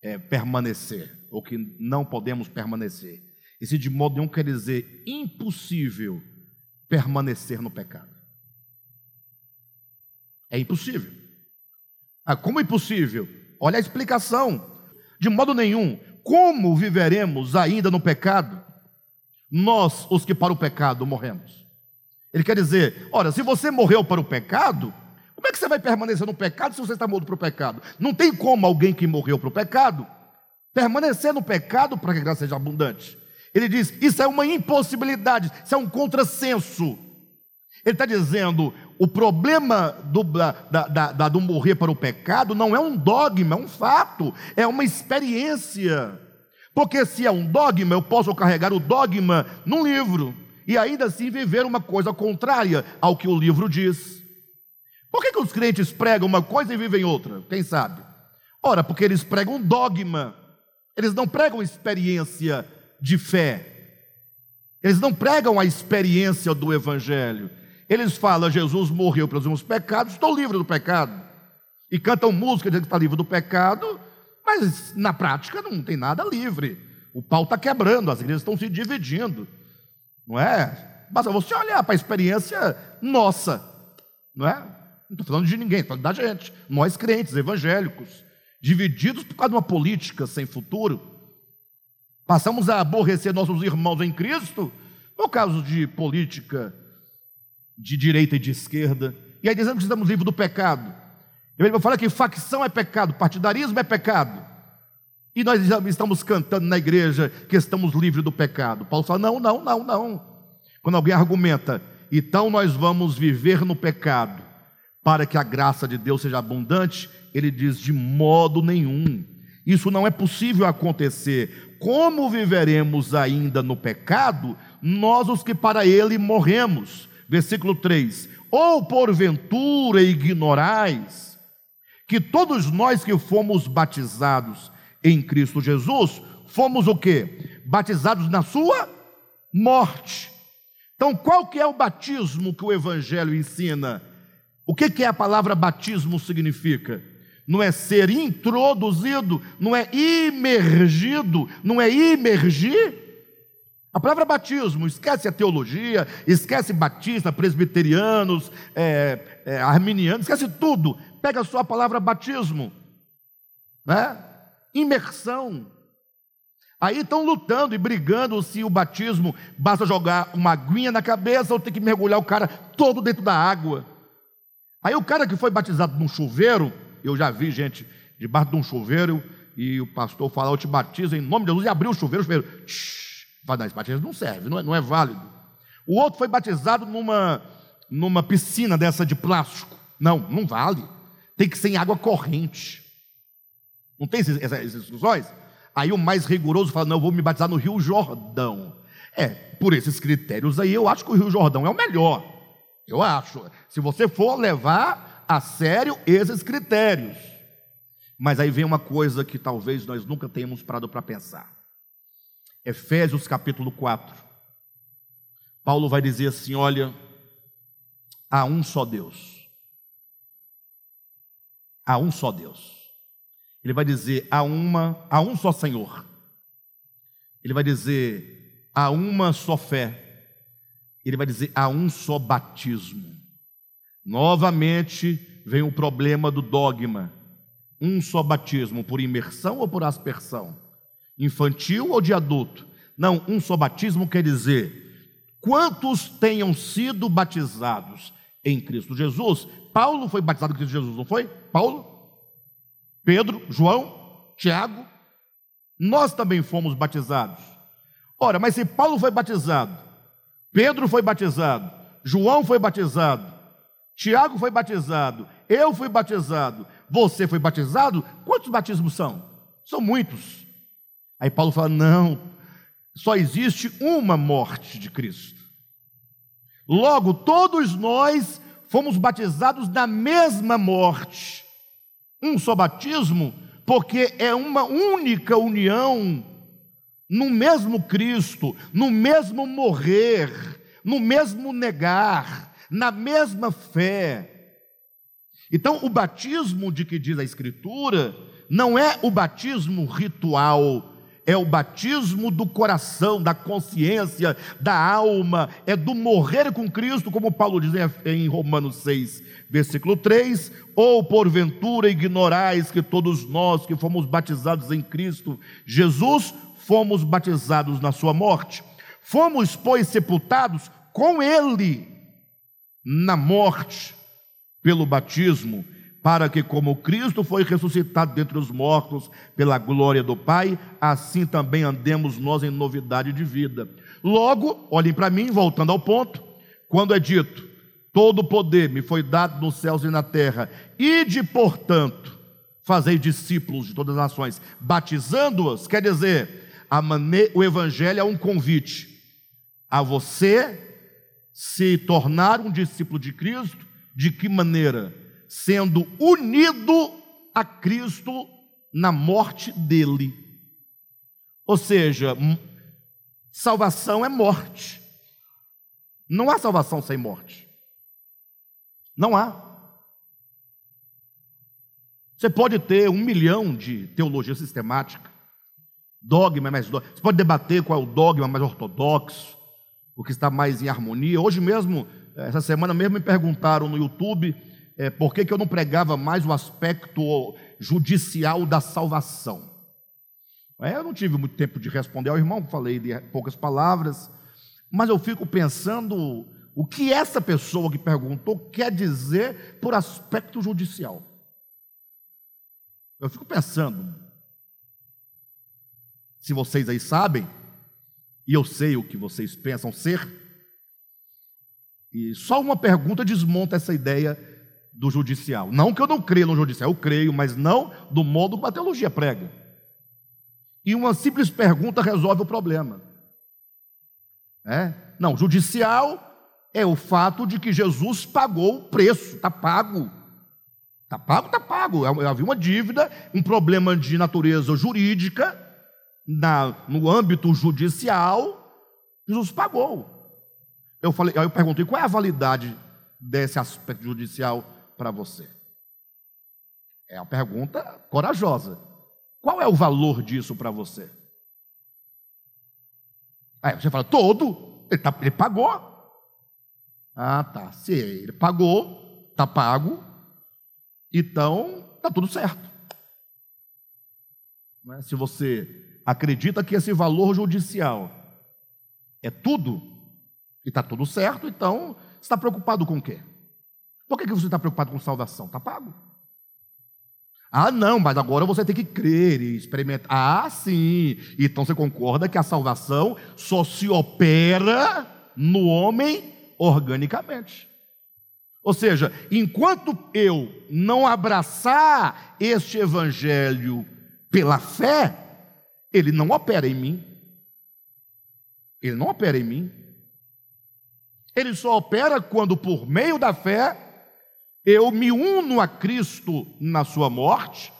é, permanecer, ou que não podemos permanecer. Esse de modo nenhum quer dizer impossível permanecer no pecado. É impossível. Ah, como impossível? Olha a explicação. De modo nenhum. Como viveremos ainda no pecado? Nós, os que para o pecado morremos. Ele quer dizer: olha, se você morreu para o pecado, como é que você vai permanecer no pecado se você está morto para o pecado? Não tem como alguém que morreu para o pecado permanecer no pecado para que a graça seja abundante. Ele diz: isso é uma impossibilidade, isso é um contrassenso. Ele está dizendo: o problema do, da, da, da, do morrer para o pecado não é um dogma, é um fato, é uma experiência. Porque se é um dogma, eu posso carregar o dogma num livro e ainda assim viver uma coisa contrária ao que o livro diz. Por que, que os crentes pregam uma coisa e vivem outra? Quem sabe? Ora, porque eles pregam dogma, eles não pregam experiência de fé, eles não pregam a experiência do Evangelho. Eles falam: Jesus morreu pelos meus pecados, estou livre do pecado. E cantam música dizendo que está livre do pecado, mas na prática não tem nada livre. O pau está quebrando, as igrejas estão se dividindo. Não é? Basta você olhar para a experiência nossa. Não é? Não estou falando de ninguém, estou falando da gente. Nós crentes, evangélicos, divididos por causa de uma política sem futuro. Passamos a aborrecer nossos irmãos em Cristo por causa de política de direita e de esquerda. E aí dizendo que estamos livres do pecado. Ele fala que facção é pecado, partidarismo é pecado. E nós estamos cantando na igreja que estamos livres do pecado. Paulo fala: não, não, não, não. Quando alguém argumenta, então nós vamos viver no pecado para que a graça de Deus seja abundante, ele diz: de modo nenhum. Isso não é possível acontecer. Como viveremos ainda no pecado, nós os que para ele morremos? Versículo 3: Ou porventura ignorais que todos nós que fomos batizados em Cristo Jesus, fomos o que? Batizados na sua morte. Então, qual que é o batismo que o Evangelho ensina? O que, que é a palavra batismo significa? Não é ser introduzido, não é imergido, não é imergir. A palavra batismo, esquece a teologia, esquece batista, presbiterianos, é, é, arminianos, esquece tudo. Pega só a palavra batismo, né? imersão. Aí estão lutando e brigando se o batismo basta jogar uma aguinha na cabeça ou tem que mergulhar o cara todo dentro da água. Aí o cara que foi batizado num chuveiro, eu já vi gente debaixo de um chuveiro e o pastor falar, eu te batizo em nome de Jesus e abriu o chuveiro, o chuveiro, vai esse batismo não serve, não é, não é válido. O outro foi batizado numa, numa piscina dessa de plástico. Não, não vale. Tem que ser em água corrente. Não tem essas instruções? Aí o mais rigoroso fala: não, eu vou me batizar no Rio Jordão. É, por esses critérios aí, eu acho que o Rio Jordão é o melhor. Eu acho. Se você for levar a sério esses critérios. Mas aí vem uma coisa que talvez nós nunca tenhamos parado para pensar. Efésios capítulo 4. Paulo vai dizer assim: olha, há um só Deus há um só Deus. Ele vai dizer há uma, há um só Senhor. ele vai dizer: há uma só fé. Ele vai dizer: há um só batismo. Novamente vem o problema do dogma. Um só batismo, por imersão ou por aspersão? Infantil ou de adulto? Não, um só batismo quer dizer: quantos tenham sido batizados em Cristo Jesus? Paulo foi batizado em Cristo Jesus, não foi? Paulo? Pedro? João? Tiago? Nós também fomos batizados. Ora, mas se Paulo foi batizado, Pedro foi batizado, João foi batizado, Tiago foi batizado, eu fui batizado, você foi batizado, quantos batismos são? São muitos. Aí Paulo fala: não, só existe uma morte de Cristo. Logo, todos nós fomos batizados na mesma morte. Um só batismo, porque é uma única união no mesmo Cristo, no mesmo morrer, no mesmo negar, na mesma fé. Então, o batismo de que diz a Escritura não é o batismo ritual, é o batismo do coração, da consciência, da alma, é do morrer com Cristo, como Paulo diz em Romanos 6, versículo 3: ou porventura ignorais que todos nós que fomos batizados em Cristo Jesus, fomos batizados na Sua morte, fomos, pois, sepultados com Ele na morte pelo batismo, para que, como Cristo foi ressuscitado dentre os mortos pela glória do Pai, assim também andemos nós em novidade de vida. Logo, olhem para mim, voltando ao ponto, quando é dito: todo poder me foi dado nos céus e na terra, e de portanto, fazei discípulos de todas as nações, batizando-os, quer dizer, mane... o Evangelho é um convite a você se tornar um discípulo de Cristo, de que maneira? Sendo unido a Cristo na morte dele. Ou seja, salvação é morte. Não há salvação sem morte. Não há. Você pode ter um milhão de teologia sistemática, dogma mais dogma. Você pode debater qual é o dogma mais ortodoxo, o que está mais em harmonia. Hoje mesmo, essa semana mesmo, me perguntaram no YouTube é, por que, que eu não pregava mais o aspecto judicial da salvação. É, eu não tive muito tempo de responder ao irmão, falei de poucas palavras, mas eu fico pensando o que essa pessoa que perguntou quer dizer por aspecto judicial. Eu fico pensando, se vocês aí sabem, e eu sei o que vocês pensam ser. E só uma pergunta desmonta essa ideia do judicial. Não que eu não creia no judicial, eu creio, mas não do modo que a teologia prega. E uma simples pergunta resolve o problema. É? Não, judicial é o fato de que Jesus pagou o preço, está pago. Está pago, está pago. Havia uma dívida, um problema de natureza jurídica, na, no âmbito judicial, Jesus pagou. Eu falei, eu perguntei qual é a validade desse aspecto judicial para você. É uma pergunta corajosa. Qual é o valor disso para você? Aí você fala, todo, ele, tá, ele pagou. Ah, tá. Se ele pagou, está pago, então está tudo certo. É? Se você acredita que esse valor judicial é tudo, e está tudo certo, então está preocupado com o quê? Por que você está preocupado com salvação? Está pago. Ah, não, mas agora você tem que crer e experimentar. Ah, sim. Então você concorda que a salvação só se opera no homem organicamente. Ou seja, enquanto eu não abraçar este evangelho pela fé, ele não opera em mim. Ele não opera em mim. Ele só opera quando, por meio da fé, eu me uno a Cristo na sua morte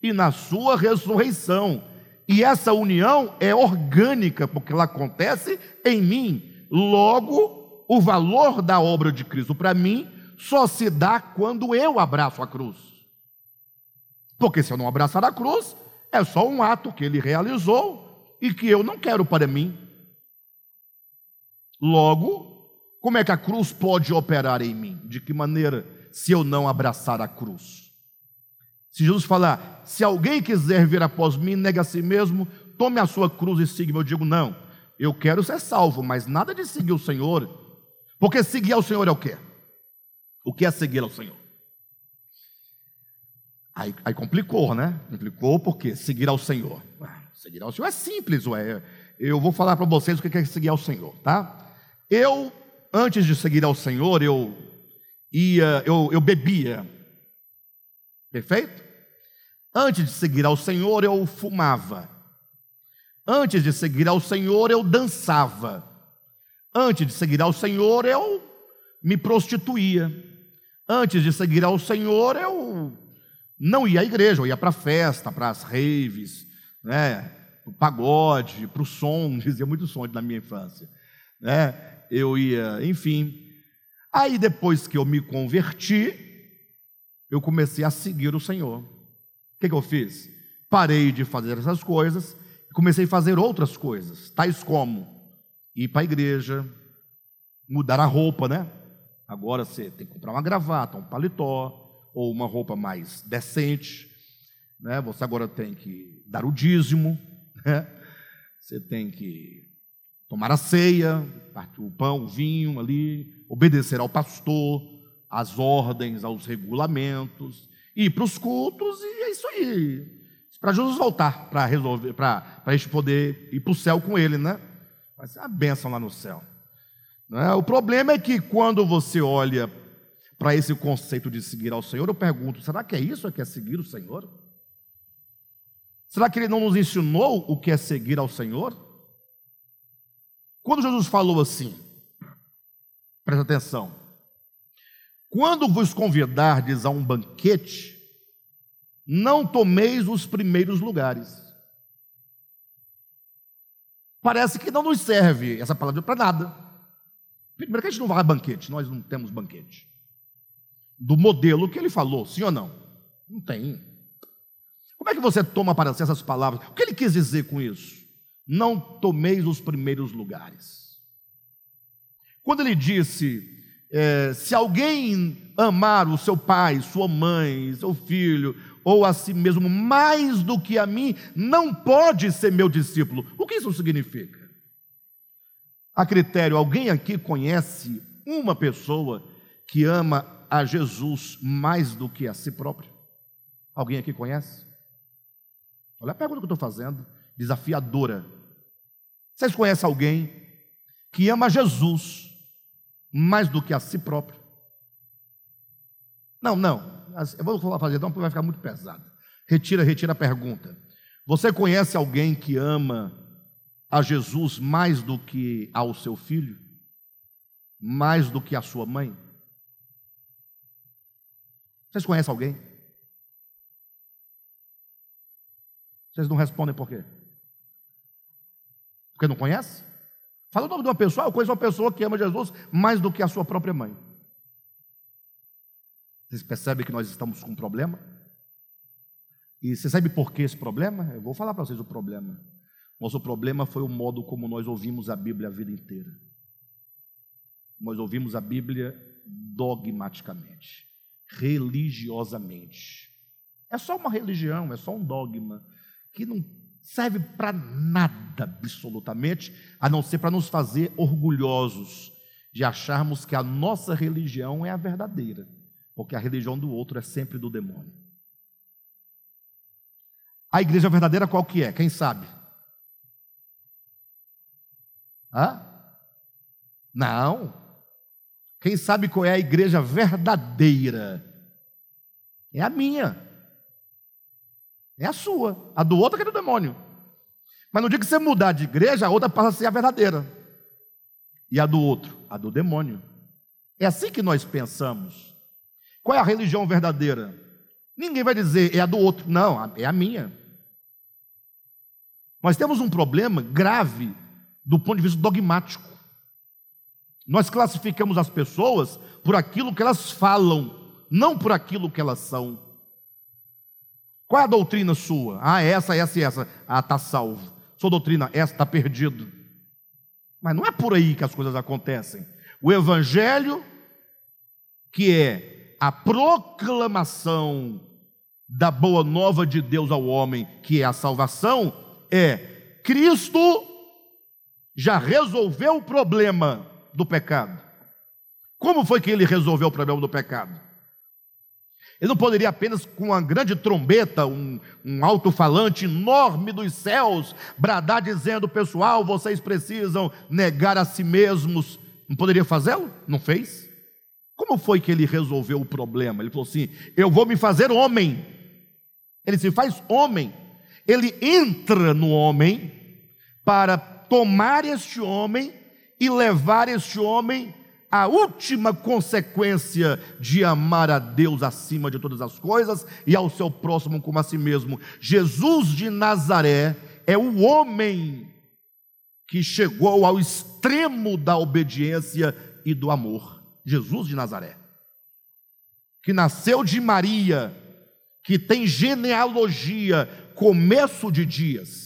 e na sua ressurreição. E essa união é orgânica, porque ela acontece em mim. Logo, o valor da obra de Cristo para mim só se dá quando eu abraço a cruz. Porque se eu não abraçar a cruz, é só um ato que ele realizou e que eu não quero para mim. Logo, como é que a cruz pode operar em mim? De que maneira, se eu não abraçar a cruz? Se Jesus falar, se alguém quiser vir após mim, nega a si mesmo, tome a sua cruz e siga-me. Eu digo, não, eu quero ser salvo, mas nada de seguir o Senhor, porque seguir ao Senhor é o quê? O que é seguir ao Senhor? Aí, aí complicou, né? Complicou porque seguir ao Senhor. Ah, seguir ao Senhor é simples, ué. Eu vou falar para vocês o que é seguir ao Senhor, tá? Eu, antes de seguir ao Senhor, eu ia, eu, eu bebia. Perfeito? Antes de seguir ao Senhor, eu fumava. Antes de seguir ao Senhor, eu dançava. Antes de seguir ao Senhor, eu me prostituía. Antes de seguir ao Senhor, eu não ia à igreja, eu ia para a festa, para as raves, né? para o pagode, para o som, dizia muito som na minha infância. Né? eu ia, enfim. Aí depois que eu me converti, eu comecei a seguir o Senhor. O que, que eu fiz? Parei de fazer essas coisas e comecei a fazer outras coisas, tais como ir para a igreja, mudar a roupa, né? Agora você tem que comprar uma gravata, um paletó, ou uma roupa mais decente, né? Você agora tem que dar o dízimo, né? Você tem que tomar a ceia, partir o pão, o vinho ali, obedecer ao pastor, às ordens, aos regulamentos, ir para os cultos e é isso aí. Para Jesus voltar, para resolver, para a gente poder ir para o céu com ele, né? Vai ser uma bênção lá no céu. É? O problema é que quando você olha para esse conceito de seguir ao Senhor, eu pergunto: será que é isso que é seguir o Senhor? Será que ele não nos ensinou o que é seguir ao Senhor? Quando Jesus falou assim, presta atenção, quando vos convidardes a um banquete, não tomeis os primeiros lugares. Parece que não nos serve essa palavra para nada. Primeiro que a gente não vai a banquete, nós não temos banquete. Do modelo que ele falou, sim ou não? Não tem. Como é que você toma para si essas palavras? O que ele quis dizer com isso? Não tomeis os primeiros lugares. Quando ele disse, é, se alguém amar o seu pai, sua mãe, seu filho, ou a si mesmo mais do que a mim, não pode ser meu discípulo. O que isso significa? A critério, alguém aqui conhece uma pessoa que ama a Jesus mais do que a si próprio? Alguém aqui conhece? Olha a pergunta que eu estou fazendo, desafiadora. Vocês conhecem alguém que ama Jesus mais do que a si próprio? Não, não. Eu vou fazer então, porque vai ficar muito pesado. Retira, retira a pergunta. Você conhece alguém que ama a Jesus mais do que ao seu filho? Mais do que a sua mãe? Vocês conhecem alguém? Vocês não respondem por quê? Porque não conhece? Fala o nome de uma pessoa, eu conheço uma pessoa que ama Jesus mais do que a sua própria mãe. Vocês percebem que nós estamos com um problema? E você sabe por que esse problema? Eu vou falar para vocês o problema. Nosso problema foi o modo como nós ouvimos a Bíblia a vida inteira. Nós ouvimos a Bíblia dogmaticamente, religiosamente. É só uma religião, é só um dogma que não serve para nada absolutamente, a não ser para nos fazer orgulhosos de acharmos que a nossa religião é a verdadeira, porque a religião do outro é sempre do demônio. A igreja verdadeira qual que é? Quem sabe? Hã? Não. Quem sabe qual é a igreja verdadeira? É a minha. É a sua. A do outro é, do demônio. Mas no dia que você mudar de igreja, a outra passa a ser a verdadeira. E a do outro? A do demônio. É assim que nós pensamos. Qual é a religião verdadeira? Ninguém vai dizer é a do outro. Não, é a minha. Nós temos um problema grave do ponto de vista dogmático. Nós classificamos as pessoas por aquilo que elas falam, não por aquilo que elas são. Qual é a doutrina sua? Ah, essa, essa e essa. Ah, está salvo. sua doutrina, essa está perdido. Mas não é por aí que as coisas acontecem. O Evangelho, que é a proclamação da boa nova de Deus ao homem, que é a salvação, é Cristo já resolveu o problema do pecado. Como foi que ele resolveu o problema do pecado? Ele não poderia apenas com uma grande trombeta, um, um alto-falante enorme dos céus, bradar dizendo: pessoal, vocês precisam negar a si mesmos. Não poderia fazê-lo? Não fez? Como foi que ele resolveu o problema? Ele falou assim: eu vou me fazer homem. Ele se faz homem. Ele entra no homem para tomar este homem e levar este homem a última consequência de amar a Deus acima de todas as coisas e ao seu próximo como a si mesmo. Jesus de Nazaré é o homem que chegou ao extremo da obediência e do amor. Jesus de Nazaré, que nasceu de Maria, que tem genealogia, começo de dias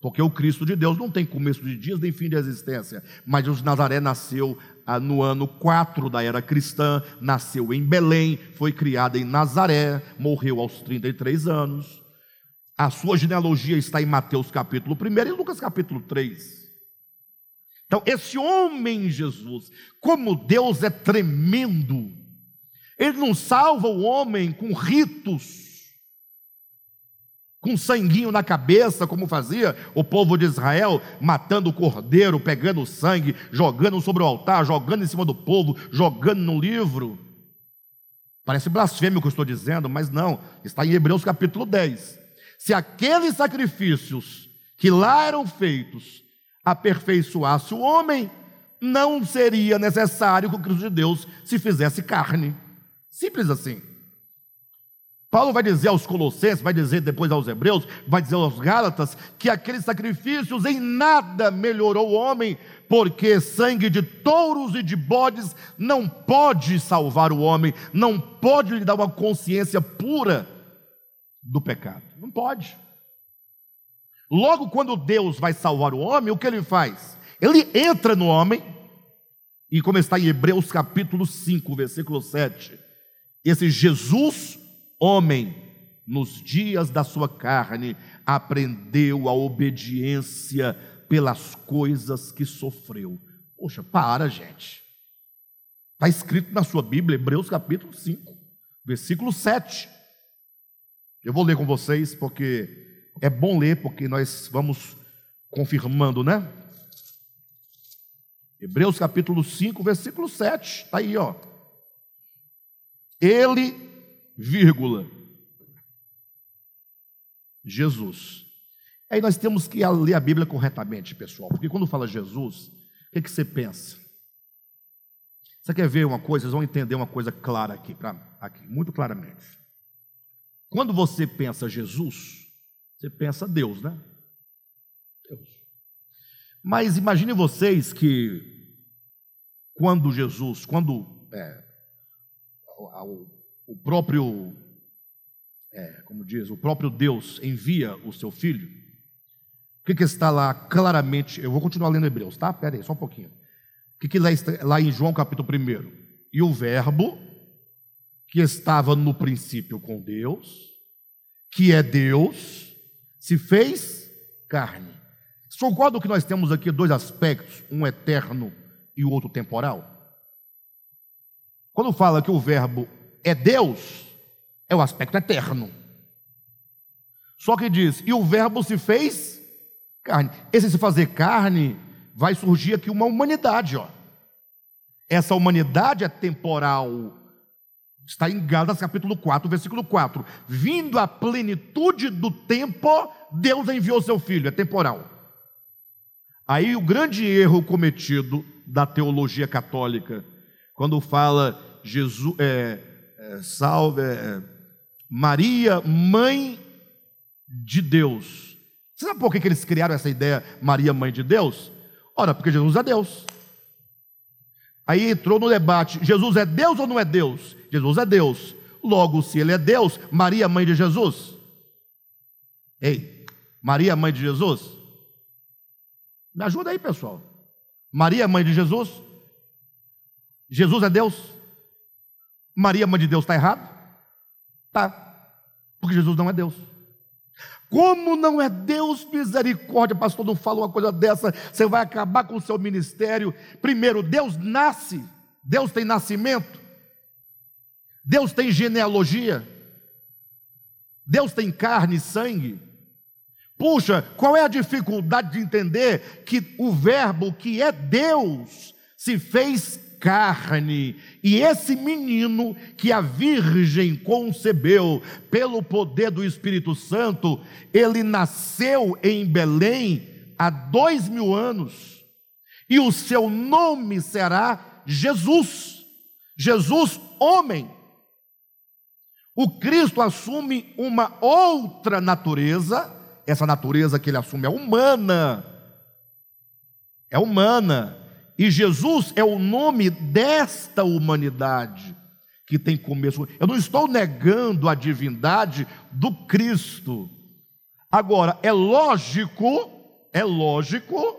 porque o Cristo de Deus não tem começo de dias nem fim de existência. Mas Jesus Nazaré nasceu ah, no ano 4 da era cristã, nasceu em Belém, foi criado em Nazaré, morreu aos 33 anos. A sua genealogia está em Mateus capítulo 1 e Lucas capítulo 3. Então, esse homem Jesus, como Deus é tremendo, ele não salva o homem com ritos, com sanguinho na cabeça, como fazia o povo de Israel, matando o cordeiro, pegando o sangue, jogando sobre o altar, jogando em cima do povo, jogando no livro. Parece blasfêmio o que eu estou dizendo, mas não, está em Hebreus capítulo 10. Se aqueles sacrifícios que lá eram feitos aperfeiçoasse o homem, não seria necessário que o Cristo de Deus se fizesse carne. Simples assim. Paulo vai dizer aos Colossenses, vai dizer depois aos Hebreus, vai dizer aos Gálatas, que aqueles sacrifícios em nada melhorou o homem, porque sangue de touros e de bodes não pode salvar o homem, não pode lhe dar uma consciência pura do pecado. Não pode. Logo, quando Deus vai salvar o homem, o que ele faz? Ele entra no homem, e como está em Hebreus capítulo 5, versículo 7, esse Jesus homem, nos dias da sua carne, aprendeu a obediência pelas coisas que sofreu. Poxa, para, gente. Está escrito na sua Bíblia, Hebreus capítulo 5, versículo 7. Eu vou ler com vocês, porque é bom ler, porque nós vamos confirmando, né? Hebreus capítulo 5, versículo 7, está aí, ó. Ele vírgula, Jesus. Aí nós temos que ler a Bíblia corretamente, pessoal, porque quando fala Jesus, o que, que você pensa? Você quer ver uma coisa? Vocês vão entender uma coisa clara aqui, pra, aqui, muito claramente. Quando você pensa Jesus, você pensa Deus, né? Deus. Mas imagine vocês que quando Jesus, quando é, o, o próprio, é, como diz, o próprio Deus envia o seu filho, o que, que está lá claramente? Eu vou continuar lendo Hebreus, tá? Pera aí, só um pouquinho. O que, que lá, está, lá em João capítulo 1? E o Verbo, que estava no princípio com Deus, que é Deus, se fez carne. Vocês concordam que nós temos aqui dois aspectos, um eterno e o outro temporal? Quando fala que o Verbo é Deus, é o aspecto eterno. Só que diz, e o Verbo se fez carne. Esse se fazer carne, vai surgir aqui uma humanidade, ó. Essa humanidade é temporal. Está em Gálatas capítulo 4, versículo 4. Vindo a plenitude do tempo, Deus enviou seu filho, é temporal. Aí o grande erro cometido da teologia católica, quando fala Jesus, é, é, salve é, Maria, mãe de Deus. Você sabe por que, que eles criaram essa ideia, Maria, mãe de Deus? Ora, porque Jesus é Deus. Aí entrou no debate: Jesus é Deus ou não é Deus? Jesus é Deus. Logo, se ele é Deus, Maria, mãe de Jesus. Ei, Maria, mãe de Jesus? Me ajuda aí, pessoal. Maria, mãe de Jesus? Jesus é Deus? Maria, mãe de Deus, está errado? Tá, porque Jesus não é Deus. Como não é Deus, misericórdia, pastor, não fala uma coisa dessa, você vai acabar com o seu ministério. Primeiro, Deus nasce, Deus tem nascimento, Deus tem genealogia, Deus tem carne e sangue. Puxa, qual é a dificuldade de entender que o Verbo que é Deus se fez carne. E esse menino que a Virgem concebeu pelo poder do Espírito Santo, ele nasceu em Belém há dois mil anos, e o seu nome será Jesus. Jesus, homem. O Cristo assume uma outra natureza, essa natureza que ele assume é humana. É humana. E Jesus é o nome desta humanidade que tem começo. Eu não estou negando a divindade do Cristo. Agora, é lógico, é lógico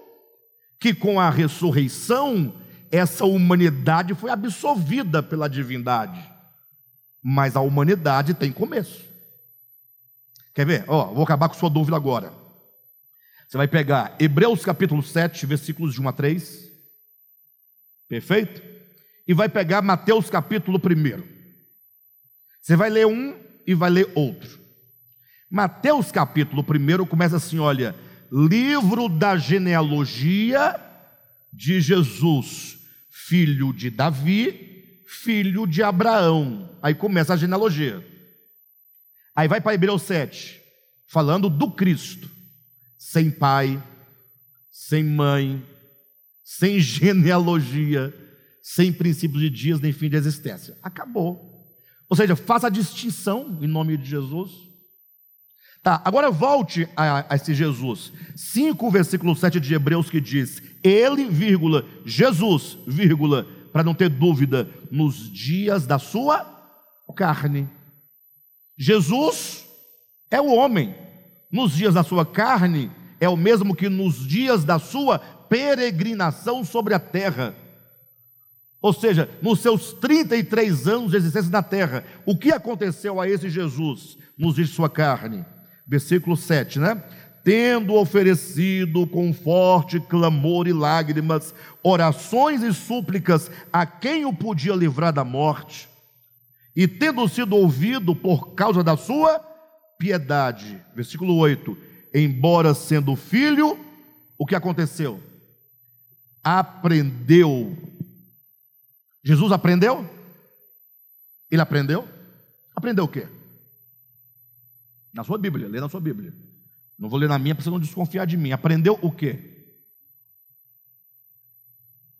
que com a ressurreição essa humanidade foi absolvida pela divindade. Mas a humanidade tem começo. Quer ver? Ó, vou acabar com sua dúvida agora. Você vai pegar Hebreus capítulo 7, versículos de 1 a 3. Perfeito? E vai pegar Mateus capítulo 1. Você vai ler um e vai ler outro. Mateus capítulo 1 começa assim: olha, livro da genealogia de Jesus, filho de Davi, filho de Abraão. Aí começa a genealogia. Aí vai para Hebreus 7, falando do Cristo, sem pai, sem mãe, sem genealogia, sem princípios de dias nem fim de existência. Acabou. Ou seja, faça a distinção em nome de Jesus. Tá, agora volte a, a esse Jesus. 5, versículo 7 de Hebreus que diz: Ele, vírgula, Jesus, vírgula, para não ter dúvida, nos dias da sua carne. Jesus é o homem. Nos dias da sua carne, é o mesmo que nos dias da sua peregrinação sobre a terra. Ou seja, nos seus 33 anos de existência na terra, o que aconteceu a esse Jesus nos de sua carne? Versículo 7, né? Tendo oferecido com forte clamor e lágrimas, orações e súplicas a quem o podia livrar da morte, e tendo sido ouvido por causa da sua piedade. Versículo 8: Embora sendo filho, o que aconteceu? Aprendeu. Jesus aprendeu? Ele aprendeu? Aprendeu o quê? Na sua Bíblia, lê na sua Bíblia. Não vou ler na minha para você não desconfiar de mim. Aprendeu o quê?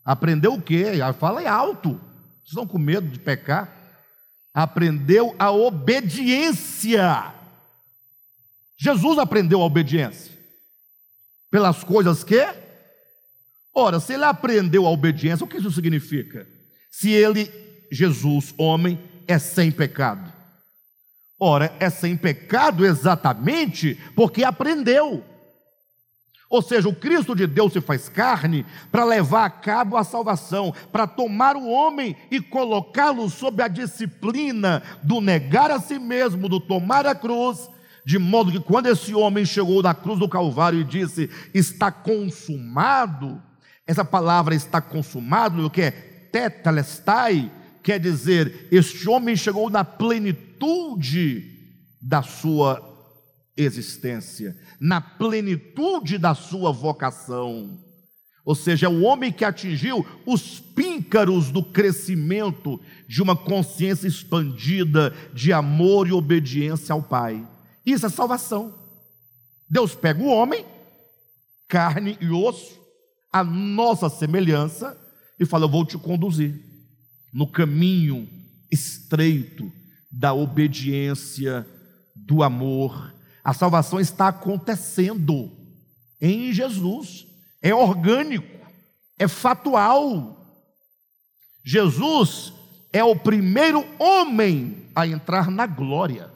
Aprendeu o quê? Fala é alto. Vocês estão com medo de pecar? Aprendeu a obediência. Jesus aprendeu a obediência. Pelas coisas que Ora, se ele aprendeu a obediência, o que isso significa? Se ele, Jesus, homem, é sem pecado. Ora, é sem pecado exatamente porque aprendeu. Ou seja, o Cristo de Deus se faz carne para levar a cabo a salvação, para tomar o homem e colocá-lo sob a disciplina do negar a si mesmo, do tomar a cruz, de modo que quando esse homem chegou na cruz do Calvário e disse: Está consumado, essa palavra está consumado, o que é tetalestai, quer dizer, este homem chegou na plenitude da sua existência, na plenitude da sua vocação. Ou seja, é o homem que atingiu os píncaros do crescimento de uma consciência expandida de amor e obediência ao Pai. Isso é salvação. Deus pega o homem, carne e osso, a nossa semelhança e fala: Eu vou te conduzir no caminho estreito da obediência, do amor. A salvação está acontecendo em Jesus, é orgânico, é fatual. Jesus é o primeiro homem a entrar na glória,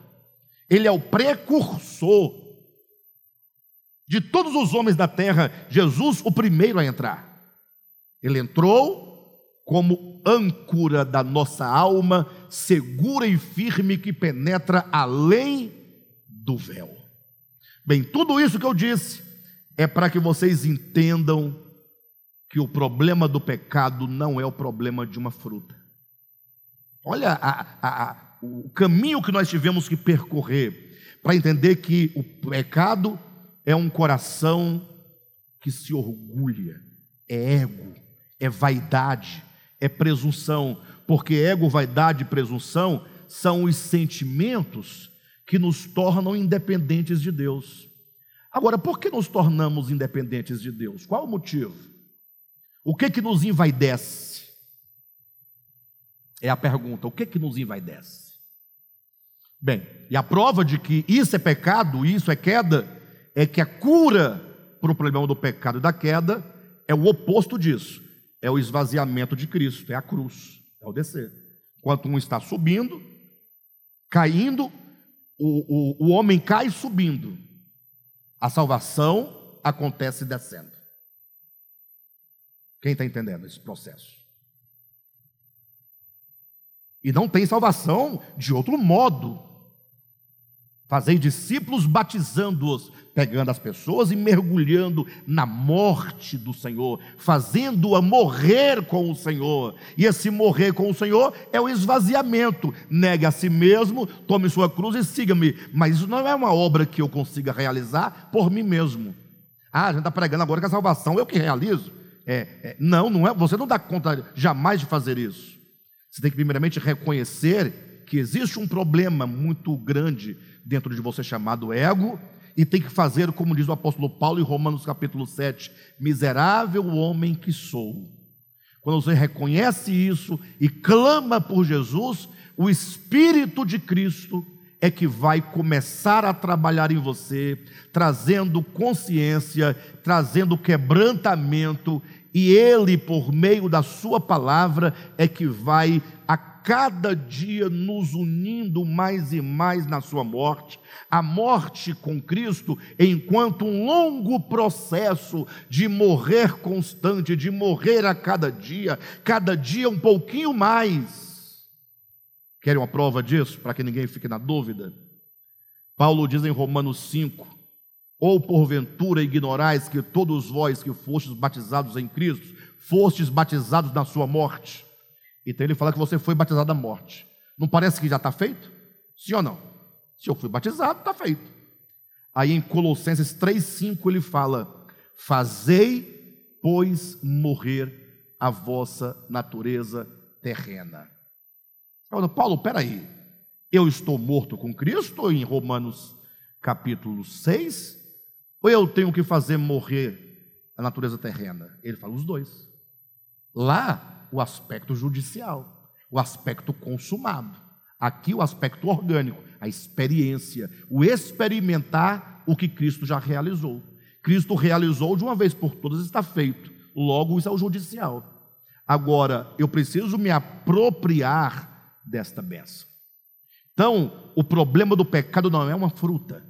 ele é o precursor. De todos os homens da terra, Jesus o primeiro a entrar. Ele entrou como âncora da nossa alma, segura e firme que penetra além do véu. Bem, tudo isso que eu disse é para que vocês entendam que o problema do pecado não é o problema de uma fruta. Olha a, a, a, o caminho que nós tivemos que percorrer para entender que o pecado é um coração que se orgulha, é ego, é vaidade, é presunção, porque ego, vaidade e presunção são os sentimentos que nos tornam independentes de Deus. Agora, por que nos tornamos independentes de Deus? Qual o motivo? O que que nos envaidece? É a pergunta, o que que nos envaidece? Bem, e a prova de que isso é pecado, isso é queda, é que a cura para o problema do pecado e da queda é o oposto disso, é o esvaziamento de Cristo, é a cruz, é o descer. Enquanto um está subindo, caindo, o, o, o homem cai subindo, a salvação acontece descendo. Quem está entendendo esse processo? E não tem salvação de outro modo. Fazei discípulos batizando-os, pegando as pessoas e mergulhando na morte do Senhor, fazendo-a morrer com o Senhor. E esse morrer com o Senhor é o esvaziamento. Negue a si mesmo, tome sua cruz e siga-me. Mas isso não é uma obra que eu consiga realizar por mim mesmo. Ah, a gente está pregando agora que a salvação é o que realizo. É, é, não, não é. Você não dá conta jamais de fazer isso. Você tem que primeiramente reconhecer que existe um problema muito grande dentro de você chamado ego e tem que fazer como diz o apóstolo Paulo em Romanos capítulo 7, miserável homem que sou. Quando você reconhece isso e clama por Jesus, o espírito de Cristo é que vai começar a trabalhar em você, trazendo consciência, trazendo quebrantamento, e Ele, por meio da Sua palavra, é que vai a cada dia nos unindo mais e mais na Sua morte. A morte com Cristo, enquanto um longo processo de morrer constante, de morrer a cada dia, cada dia um pouquinho mais Querem uma prova disso, para que ninguém fique na dúvida? Paulo diz em Romanos 5: Ou porventura ignorais que todos vós que fostes batizados em Cristo, fostes batizados na sua morte. Então ele fala que você foi batizado na morte. Não parece que já está feito? Sim ou não? Se eu fui batizado, está feito. Aí em Colossenses 3,5 ele fala: Fazei, pois, morrer a vossa natureza terrena. Falando, Paulo, peraí, eu estou morto com Cristo em Romanos capítulo 6, ou eu tenho que fazer morrer a natureza terrena? Ele fala os dois. Lá, o aspecto judicial, o aspecto consumado. Aqui, o aspecto orgânico, a experiência, o experimentar o que Cristo já realizou. Cristo realizou de uma vez por todas, está feito. Logo, isso é o judicial. Agora, eu preciso me apropriar desta bênção. Então, o problema do pecado não é uma fruta,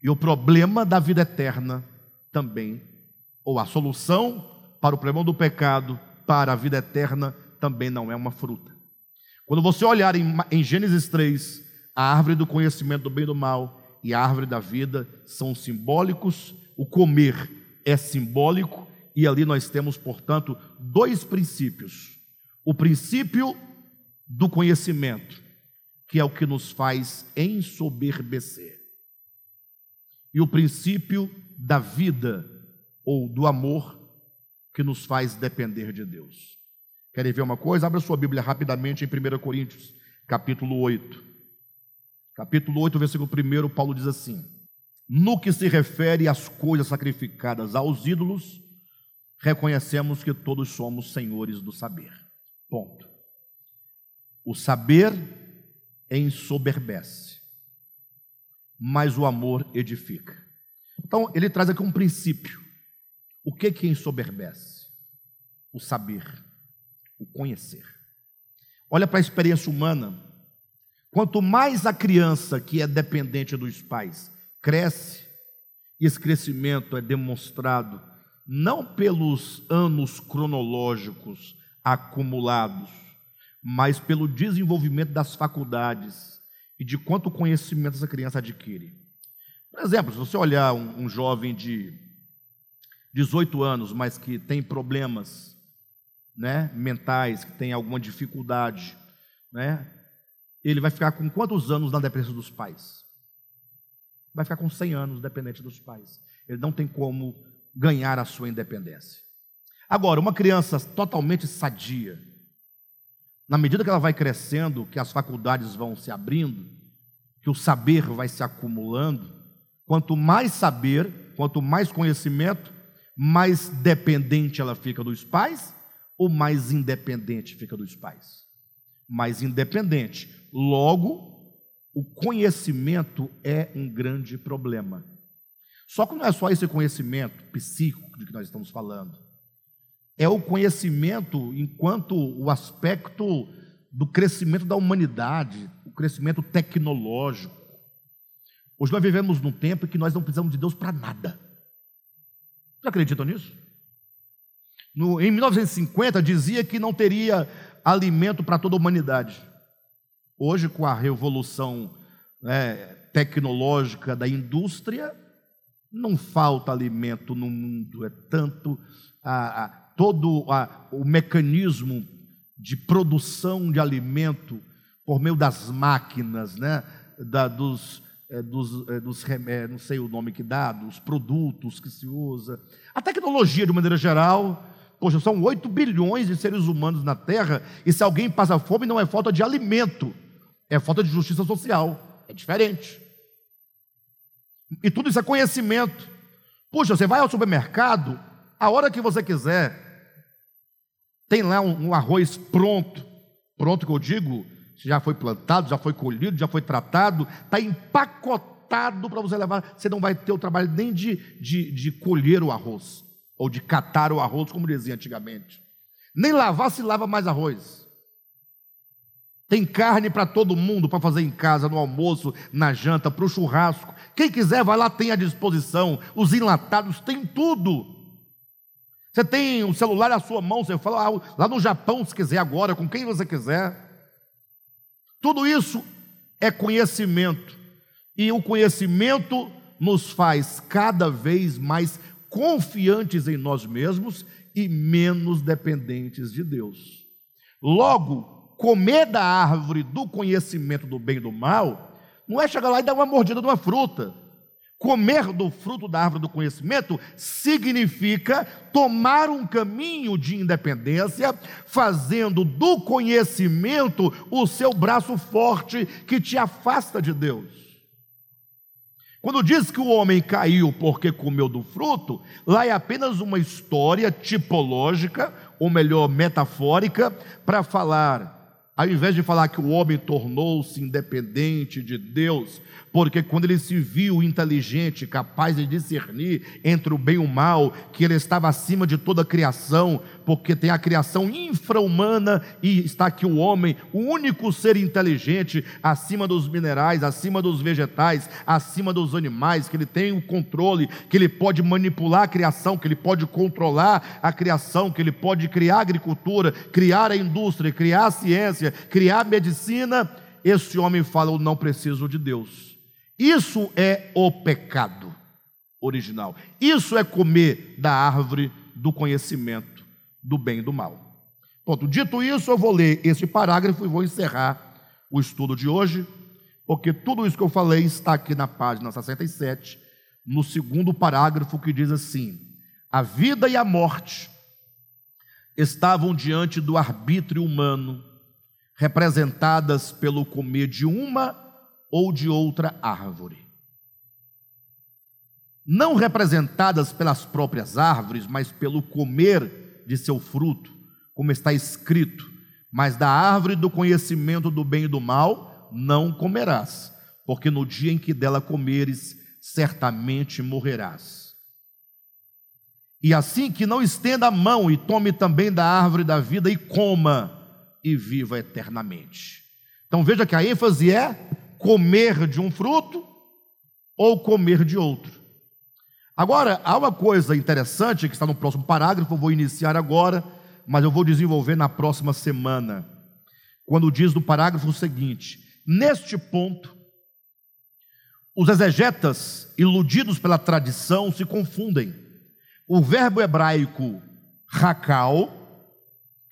e o problema da vida eterna também, ou a solução para o problema do pecado, para a vida eterna, também não é uma fruta. Quando você olhar em, em Gênesis 3, a árvore do conhecimento do bem e do mal e a árvore da vida são simbólicos, o comer é simbólico, e ali nós temos, portanto, dois princípios. O princípio do conhecimento, que é o que nos faz ensoberbecer. E o princípio da vida ou do amor que nos faz depender de Deus. Querem ver uma coisa? Abra sua Bíblia rapidamente em 1 Coríntios, capítulo 8. Capítulo 8, versículo 1, Paulo diz assim: No que se refere às coisas sacrificadas aos ídolos, reconhecemos que todos somos senhores do saber. Ponto. O saber ensoberbece, mas o amor edifica. Então, ele traz aqui um princípio. O que que ensoberbece? O saber, o conhecer. Olha para a experiência humana. Quanto mais a criança que é dependente dos pais cresce, esse crescimento é demonstrado não pelos anos cronológicos acumulados, mas pelo desenvolvimento das faculdades e de quanto conhecimento essa criança adquire. Por exemplo, se você olhar um, um jovem de 18 anos, mas que tem problemas né, mentais, que tem alguma dificuldade, né, ele vai ficar com quantos anos na dependência dos pais? Vai ficar com 100 anos dependente dos pais. Ele não tem como ganhar a sua independência. Agora, uma criança totalmente sadia, na medida que ela vai crescendo, que as faculdades vão se abrindo, que o saber vai se acumulando, quanto mais saber, quanto mais conhecimento, mais dependente ela fica dos pais ou mais independente fica dos pais? Mais independente. Logo, o conhecimento é um grande problema. Só que não é só esse conhecimento psíquico de que nós estamos falando é o conhecimento enquanto o aspecto do crescimento da humanidade, o crescimento tecnológico. Hoje nós vivemos num tempo em que nós não precisamos de Deus para nada. Você acredita nisso? No, em 1950 dizia que não teria alimento para toda a humanidade. Hoje, com a revolução né, tecnológica da indústria, não falta alimento no mundo, é tanto a, a todo a, o mecanismo de produção de alimento por meio das máquinas, né? Da, dos, é, dos, é, dos é, não sei o nome que dá, dos produtos que se usa. A tecnologia, de maneira geral, poxa, são 8 bilhões de seres humanos na Terra, e se alguém passa fome, não é falta de alimento, é falta de justiça social. É diferente. E tudo isso é conhecimento. Puxa, você vai ao supermercado, a hora que você quiser, tem lá um, um arroz pronto, pronto que eu digo, já foi plantado, já foi colhido, já foi tratado, está empacotado para você levar. Você não vai ter o trabalho nem de, de, de colher o arroz, ou de catar o arroz, como dizia antigamente. Nem lavar se lava mais arroz. Tem carne para todo mundo para fazer em casa, no almoço, na janta, para o churrasco. Quem quiser, vai lá, tem à disposição. Os enlatados, tem tudo. Você tem o celular na sua mão, você fala ah, lá no Japão, se quiser agora, com quem você quiser. Tudo isso é conhecimento. E o conhecimento nos faz cada vez mais confiantes em nós mesmos e menos dependentes de Deus. Logo, comer da árvore do conhecimento do bem e do mal não é chegar lá e dar uma mordida de uma fruta. Comer do fruto da árvore do conhecimento significa tomar um caminho de independência, fazendo do conhecimento o seu braço forte que te afasta de Deus. Quando diz que o homem caiu porque comeu do fruto, lá é apenas uma história tipológica, ou melhor, metafórica, para falar ao invés de falar que o homem tornou-se independente de Deus, porque quando ele se viu inteligente, capaz de discernir entre o bem e o mal, que ele estava acima de toda a criação, porque tem a criação infra-humana e está aqui o homem, o único ser inteligente, acima dos minerais, acima dos vegetais, acima dos animais, que ele tem o controle, que ele pode manipular a criação, que ele pode controlar a criação, que ele pode criar a agricultura, criar a indústria, criar a ciência, criar a medicina. Esse homem fala: Eu não preciso de Deus. Isso é o pecado original. Isso é comer da árvore do conhecimento do bem e do mal. Ponto. Dito isso, eu vou ler esse parágrafo e vou encerrar o estudo de hoje, porque tudo isso que eu falei está aqui na página 67, no segundo parágrafo que diz assim: a vida e a morte estavam diante do arbítrio humano, representadas pelo comer de uma ou de outra árvore. Não representadas pelas próprias árvores, mas pelo comer de seu fruto, como está escrito: Mas da árvore do conhecimento do bem e do mal não comerás, porque no dia em que dela comeres, certamente morrerás. E assim que não estenda a mão e tome também da árvore da vida e coma, e viva eternamente. Então veja que a ênfase é comer de um fruto ou comer de outro. Agora, há uma coisa interessante que está no próximo parágrafo, eu vou iniciar agora, mas eu vou desenvolver na próxima semana. Quando diz no parágrafo o seguinte: neste ponto, os exegetas, iludidos pela tradição, se confundem. O verbo hebraico rakal,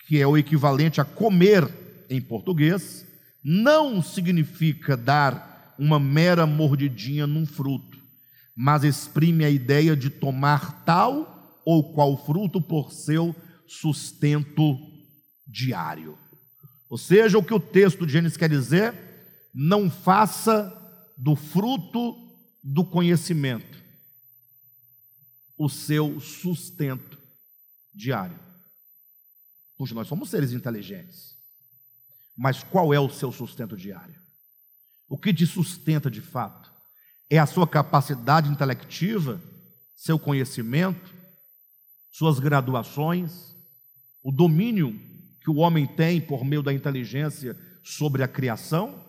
que é o equivalente a comer em português, não significa dar uma mera mordidinha num fruto, mas exprime a ideia de tomar tal ou qual fruto por seu sustento diário. Ou seja, o que o texto de Gênesis quer dizer, não faça do fruto do conhecimento o seu sustento diário. Pois nós somos seres inteligentes. Mas qual é o seu sustento diário? O que te sustenta de fato? É a sua capacidade intelectiva, seu conhecimento, suas graduações, o domínio que o homem tem por meio da inteligência sobre a criação?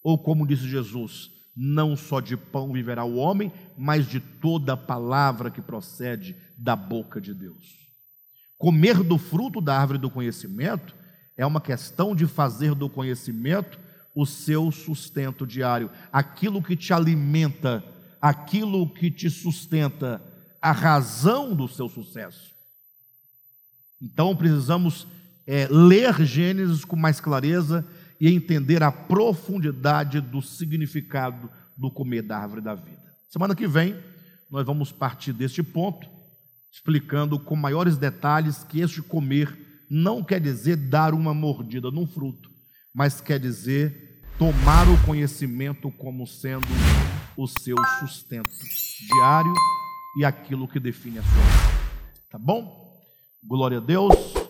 Ou, como disse Jesus, não só de pão viverá o homem, mas de toda palavra que procede da boca de Deus. Comer do fruto da árvore do conhecimento é uma questão de fazer do conhecimento o seu sustento diário, aquilo que te alimenta, aquilo que te sustenta, a razão do seu sucesso. Então precisamos é, ler Gênesis com mais clareza e entender a profundidade do significado do comer da árvore da vida. Semana que vem, nós vamos partir deste ponto, explicando com maiores detalhes que este comer não quer dizer dar uma mordida num fruto, mas quer dizer tomar o conhecimento como sendo o seu sustento diário e aquilo que define a sua vida. Tá bom? Glória a Deus.